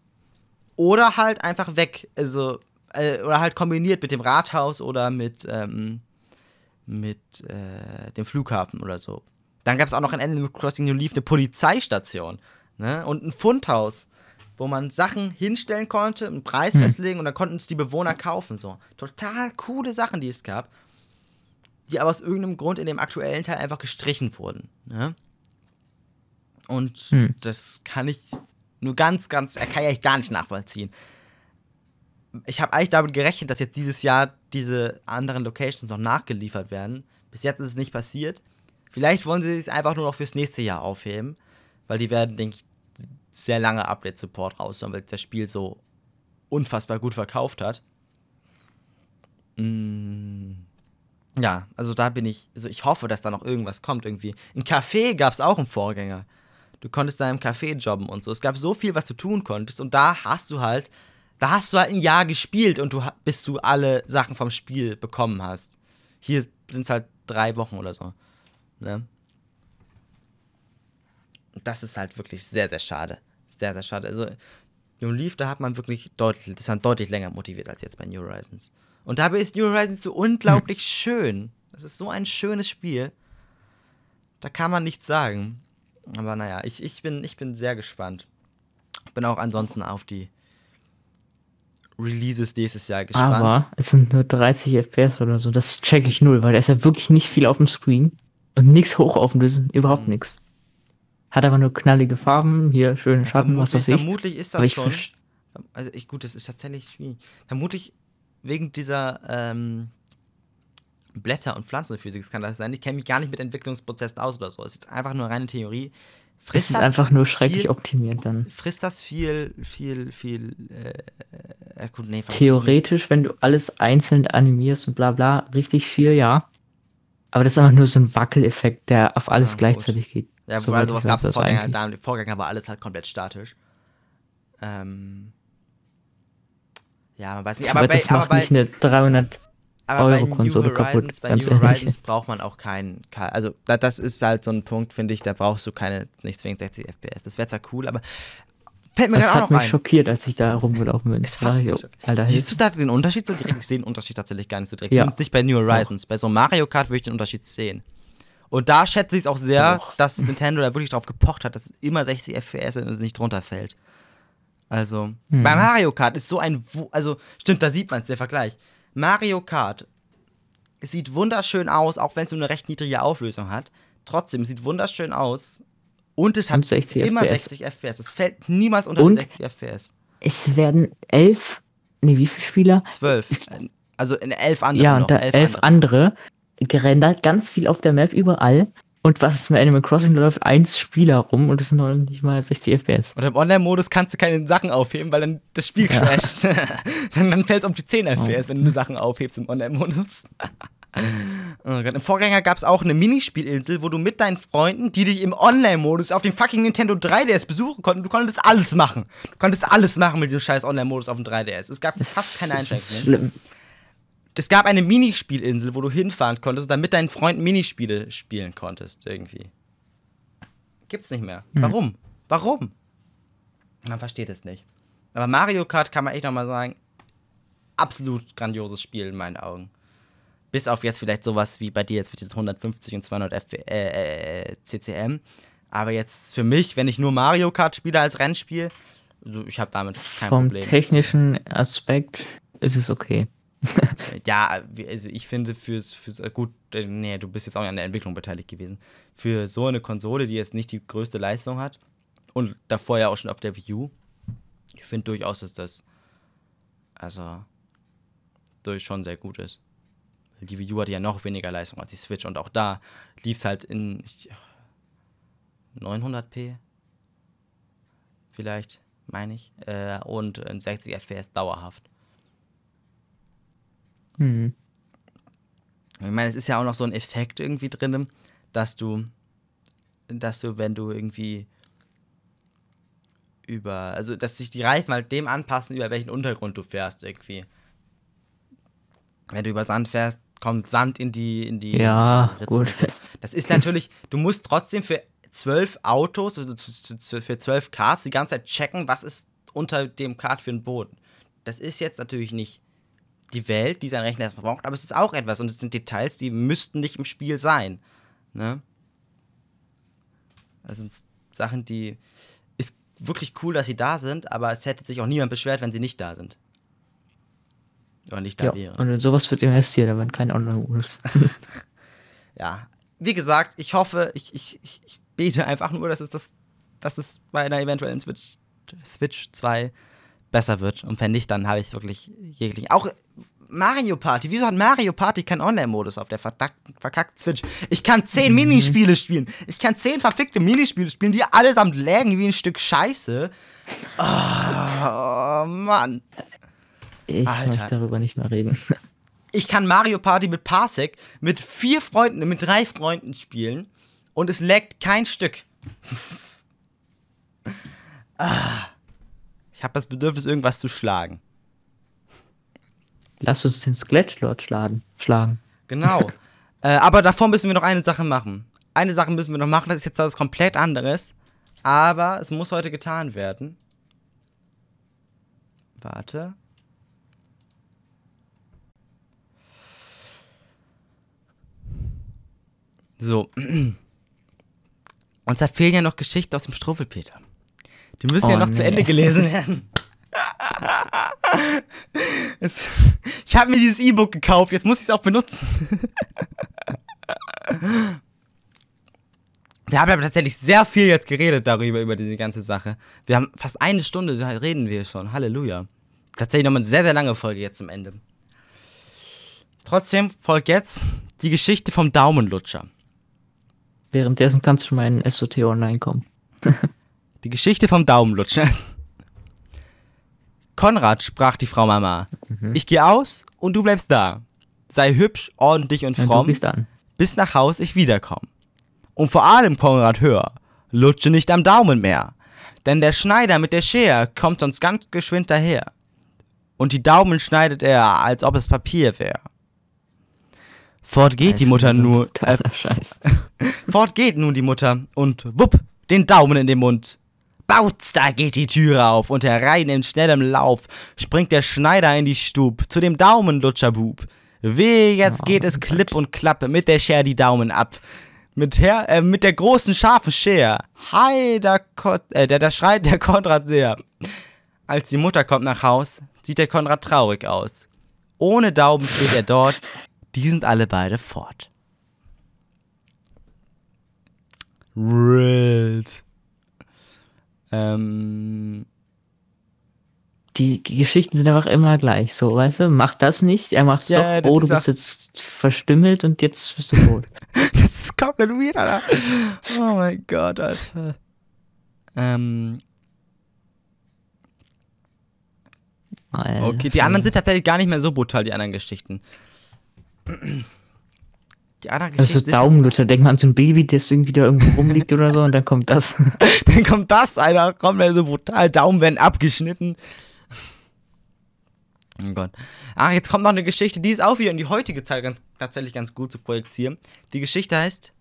oder halt einfach weg, also, äh, oder halt kombiniert mit dem Rathaus oder mit, ähm, mit äh, dem Flughafen oder so. Dann gab es auch noch in Animal Crossing New Leaf eine Polizeistation ne? und ein Fundhaus, wo man Sachen hinstellen konnte, einen Preis Hm. festlegen und dann konnten es die Bewohner kaufen. So. Total coole Sachen, die es gab, die aber aus irgendeinem Grund in dem aktuellen Teil einfach gestrichen wurden. Ne? Und Hm. das kann ich nur ganz, ganz, äh, kann ich gar nicht nachvollziehen. Ich habe eigentlich damit gerechnet, dass jetzt dieses Jahr diese anderen Locations noch nachgeliefert werden. Bis jetzt ist es nicht passiert. Vielleicht wollen sie es einfach nur noch fürs nächste Jahr aufheben, weil die werden, denke ich, sehr lange Update-Support raushauen, weil das Spiel so unfassbar gut verkauft hat. Mm, ja, also da bin ich, also ich hoffe, dass da noch irgendwas kommt irgendwie. Im Café gab es auch einen Vorgänger. Du konntest da im Café jobben und so. Es gab so viel, was du tun konntest und da hast du halt, da hast du halt ein Jahr gespielt und du bis du alle Sachen vom Spiel bekommen hast. Hier sind es halt drei Wochen oder so. Ne? Das ist halt wirklich sehr, sehr schade. Sehr, sehr schade. Also, New Leaf, da hat man wirklich deutlich, das ist dann deutlich länger motiviert als jetzt bei New Horizons. Und dabei ist New Horizons so unglaublich schön. Das ist so ein schönes Spiel. Da kann man nichts sagen. Aber naja, ich, ich, bin, ich bin sehr gespannt. Bin auch ansonsten auf die Releases nächstes Jahr gespannt. Aber es sind nur 30 FPS oder so. Das check ich null, weil da ist ja wirklich nicht viel auf dem Screen. Und nichts hochauflösen, überhaupt Mhm. nichts. Hat aber nur knallige Farben, hier schöne Schatten, was weiß ich. vermutlich ist Aber das ich schon. Also ich, gut, das ist tatsächlich schwierig. Vermutlich wegen dieser ähm, Blätter- und Pflanzenphysik kann das sein. Ich kenne mich gar nicht mit Entwicklungsprozessen aus oder so. Es ist einfach nur reine Theorie. Das Frisst ist einfach nur schrecklich viel, optimiert dann. Frisst das viel, viel, viel, äh, äh, gut, nee, vermutlich Theoretisch, wenn du alles einzeln animierst und bla bla, richtig viel, ja. Aber das ist einfach nur so ein Wackeleffekt, der auf alles Ja, gleichzeitig geht. Ja, Soweit weil sowas gab es Vorgänger, da, Vorgänger war alles halt komplett statisch. Ähm, ja, man weiß nicht, aber, Aber, bei, das aber macht bei, nicht eine 300 Aber bei Euro-Konsole New kaputt, bei ganz New ehrlich. Horizons braucht man auch keinen, kein, also da, das ist halt so ein Punkt, finde ich, da brauchst du keine, nicht zwingend 60 FPS. Das wäre zwar cool, aber fällt mir Das gerade auch hat noch mich ein. schockiert, als ich da rumgelaufen bin. Es Da hat dachte mich ich, oh, schockiert. Alter, Siehst du da den Unterschied so direkt? Ich sehe den Unterschied tatsächlich gar nicht so direkt. Ja. Zumindest nicht bei New Horizons. Bei so Mario Kart würde ich den Unterschied sehen. Und da schätze ich es auch sehr, Doch. dass Nintendo da wirklich drauf gepocht hat, dass es immer 60 FPS sind und es nicht drunter fällt. Also, Hm. bei Mario Kart ist so ein, also stimmt, da sieht man es, der Vergleich. Mario Kart, sieht wunderschön aus, auch wenn es nur eine recht niedrige Auflösung hat. Trotzdem, sieht wunderschön aus. Und es hat Und 60 immer FPS. 60 FPS. Es fällt niemals unter Und? 60 FPS. Es werden elf, nee, wie viele Spieler? 12. Also in elf andere ja, und da elf, andere gerendert, ganz viel auf der Map überall. Und was ist mit Animal Crossing? Da läuft eins Spieler rum und es sind noch nicht mal 60 FPS. Und im Online-Modus kannst du keine Sachen aufheben, weil dann das Spiel Ja. crasht. dann dann fällt es auf die 10 FPS, Oh. wenn du Sachen aufhebst im Online-Modus. Oh. Im Vorgänger gab es auch eine Minispielinsel, wo du mit deinen Freunden, die dich im Online-Modus auf dem fucking Nintendo 3DS besuchen konnten, du konntest alles machen. Du konntest alles machen mit diesem scheiß Online-Modus auf dem 3DS. Es gab fast keine Einschränkungen. Es gab eine Minispielinsel, wo du hinfahren konntest und dann mit deinen Freunden Minispiele spielen konntest, irgendwie. Gibt's nicht mehr. Hm. Warum? Warum? Man versteht es nicht. Aber Mario Kart kann man echt nochmal sagen, absolut grandioses Spiel in meinen Augen. Bis auf jetzt vielleicht sowas wie bei dir jetzt mit diesen 150 und 200 F äh, äh, CCM. Aber jetzt für mich, wenn ich nur Mario Kart spiele als Rennspiel, also ich habe damit kein Vom Problem. technischen Aspekt ist es okay. Ja, also ich finde fürs, fürs äh, gut, äh, nee, du bist jetzt auch nicht an der Entwicklung beteiligt gewesen. Für so eine Konsole, die jetzt nicht die größte Leistung hat und davor ja auch schon auf der Wii U, ich finde durchaus, dass das also durch schon sehr gut ist. Die Wii U hatte ja noch weniger Leistung als die Switch und auch da lief es halt in ich, 900p vielleicht, meine ich, äh, und in 60 FPS dauerhaft. Hm. Ich meine, es ist ja auch noch so ein Effekt irgendwie drin, dass du, dass du, wenn du irgendwie über, also dass sich die Reifen halt dem anpassen, über welchen Untergrund du fährst irgendwie. Wenn du über Sand fährst, kommt Sand in die, in die, Ja, in die gut. so. Das ist natürlich, du musst trotzdem für zwölf Autos, also für zwölf Karts die ganze Zeit checken, was ist unter dem Kart für ein Boden. Das ist jetzt natürlich nicht die Welt, die sein Rechner erstmal braucht, aber es ist auch etwas und es sind Details, die müssten nicht im Spiel sein. Ne? Das sind Sachen, die ist wirklich cool, dass sie da sind, aber es hätte sich auch niemand beschwert, wenn sie nicht da sind. Oder nicht da Ja. wären. Und in sowas wird investiert, aber in kein Online-Modus. ja, wie gesagt, ich hoffe, ich, ich, ich, bete einfach nur, dass es, das, dass es bei einer eventuellen Switch, Switch 2 besser wird. Und wenn nicht, dann habe ich wirklich jeglichen. Auch Mario Party. Wieso hat Mario Party keinen Online-Modus auf der verdackten, verkackten Switch? Ich kann zehn Minispiele spielen. Ich kann zehn verfickte Minispiele spielen, die allesamt lägen wie ein Stück Scheiße. Oh, Mann. Ich Alter. möchte darüber nicht mehr reden. ich kann Mario Party mit Parsec mit vier Freunden, mit drei Freunden spielen und es laggt kein Stück. ah, ich habe das Bedürfnis, irgendwas zu schlagen. Lass uns den Skletchlord schlagen. schlagen. Genau. äh, aber davor müssen wir noch eine Sache machen. Eine Sache müssen wir noch machen, das ist jetzt was komplett anderes. Aber es muss heute getan werden. Warte. So. Uns da fehlen ja noch Geschichten aus dem Struffelpeter. Die müssen ja Oh, noch zu nee. Ende gelesen werden. es, ich habe mir dieses E-Book gekauft, jetzt muss ich es auch benutzen. Wir haben aber tatsächlich sehr viel jetzt geredet darüber, über diese ganze Sache. Wir haben fast eine Stunde so reden wir schon. Halleluja. Tatsächlich nochmal eine sehr, sehr lange Folge jetzt zum Ende. Trotzdem folgt jetzt die Geschichte vom Daumenlutscher. Währenddessen kannst du mal in SOT online kommen. Die Geschichte vom Daumenlutscher. Konrad, sprach die Frau Mama. Ich gehe aus und du bleibst da. Sei hübsch, ordentlich und fromm, bis nach Haus ich wiederkomme. Und vor allem, Konrad, hör, lutsche nicht am Daumen mehr. Denn der Schneider mit der Schere kommt sonst ganz geschwind daher. Und die Daumen schneidet er, als ob es Papier wär. Fort geht die Mutter nur, äh, Scheiß. Fort geht nun die Mutter und wupp, den Daumen in den Mund. Bautz, da geht die Türe auf und herein in schnellem Lauf springt der Schneider in die Stub zu dem Daumenlutscherbub. Weh, jetzt Oh geht es klipp und klapp mit der Schere die Daumen ab. Mit, her, äh, mit der großen scharfen Schere. Hei, da, äh, da, da schreit der Konrad sehr. Als die Mutter kommt nach Haus, sieht der Konrad traurig aus. Ohne Daumen steht er dort, die sind alle beide fort. Wild. Ähm, Die Geschichten sind einfach immer gleich, so, weißt du? Mach das nicht, er macht's Ja, doch. Oh, du bist jetzt verstümmelt und jetzt bist du tot. das ist komplett weird, Alter. Oh mein Gott, Alter. Ähm, Alter. okay, die anderen sind tatsächlich gar nicht mehr so brutal, die anderen Geschichten. Die anderen Das ist so Geschichten sind Daumenlutscher. Denk mal an so ein Baby, das irgendwie da irgendwo rumliegt oder so und dann kommt das. Dann kommt das, Alter, komplett so brutal. Daumen werden abgeschnitten. Oh Gott. Ach, jetzt kommt noch eine Geschichte, die ist auch wieder in die heutige Zeit ganz, tatsächlich ganz gut zu projizieren. Die Geschichte heißt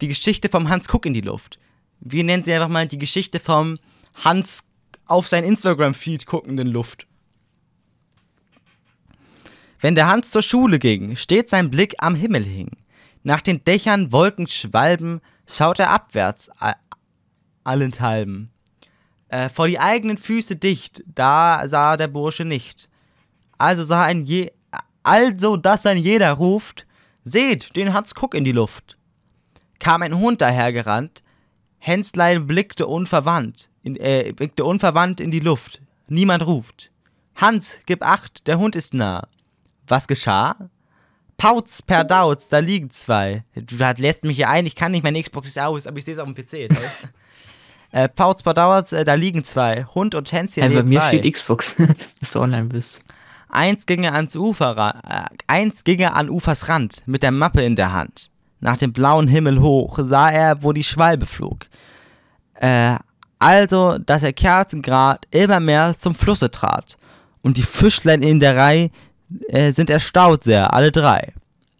Die Geschichte vom Hans Guck in die Luft. Wir nennen sie einfach mal die Geschichte vom Hans auf sein Instagram-Feed guckenden Luft. Wenn der Hans zur Schule ging, steht sein Blick am Himmel hing. Nach den Dächern, Wolken, Schwalben schaut er abwärts, allenthalben. Äh, vor die eigenen Füße dicht, da sah der Bursche nicht. Also sah ein je, also dass ein jeder ruft, seht, den Hans Guck in die Luft. Kam ein Hund dahergerannt, Hänslein blickte unverwandt, in, äh, blickte unverwandt in die Luft. Niemand ruft. Hans, gib acht, der Hund ist nah. Was geschah? Pauz per Dauz, da liegen zwei. Du lässt mich hier ein, ich kann nicht, meine Xbox ist aus, aber ich sehe es auf dem PC. Ne? äh, Pauz per Dauz, äh, da liegen zwei. Hund und Hänschen Hey, bei mir steht Xbox, dass du online bist. Eins ginge ans Ufer, äh, eins ginge an Ufers Rand, mit der Mappe in der Hand. Nach dem blauen Himmel hoch sah er, wo die Schwalbe flog. Äh, also, dass er Kerzengrad immer mehr zum Flusse trat. Und die Fischlein in der Reihe äh, sind erstaunt sehr, alle drei.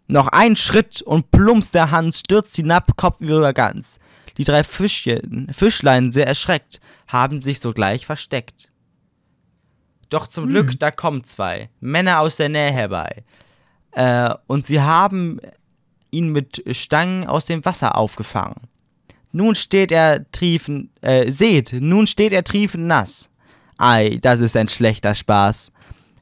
Noch ein Schritt und plumps der Hans stürzt hinab, kopfüber ganz. Die drei Fischchen, Fischlein, sehr erschreckt, haben sich sogleich versteckt. Doch zum Glück, da kommen zwei Männer aus der Nähe herbei. Äh, und sie haben ihn mit Stangen aus dem Wasser aufgefangen. Nun steht er triefen, äh, seht, nun steht er triefend nass. Ei, das ist ein schlechter Spaß.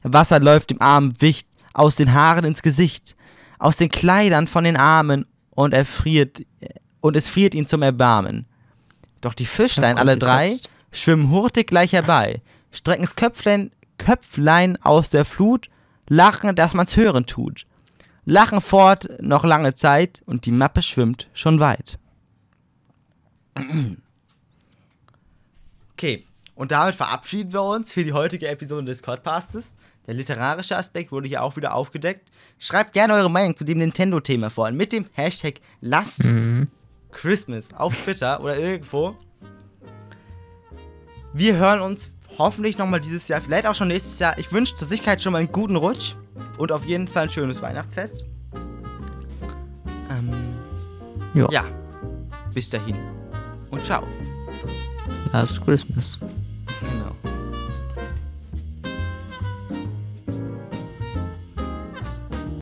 Wasser läuft dem armen Wicht aus den Haaren ins Gesicht, aus den Kleidern von den Armen und er friert, und es friert ihn zum Erbarmen. Doch die Fischlein, alle drei, gekotzt. schwimmen hurtig gleich herbei, strecken's Köpflein, Köpflein aus der Flut, lachen, dass man's hören tut. Lachen fort noch lange Zeit und die Mappe schwimmt schon weit. Okay, und damit verabschieden wir uns für die heutige Episode des Codcastes. Der literarische Aspekt wurde hier auch wieder aufgedeckt. Schreibt gerne eure Meinung zu dem Nintendo-Thema vor mit dem Hashtag Last Mhm. Christmas auf Twitter oder irgendwo. Wir hören uns hoffentlich nochmal dieses Jahr, vielleicht auch schon nächstes Jahr. Ich wünsche zur Sicherheit schon mal einen guten Rutsch und auf jeden Fall ein schönes Weihnachtsfest. Ähm, Ja. ja, bis dahin und ciao. Last Christmas.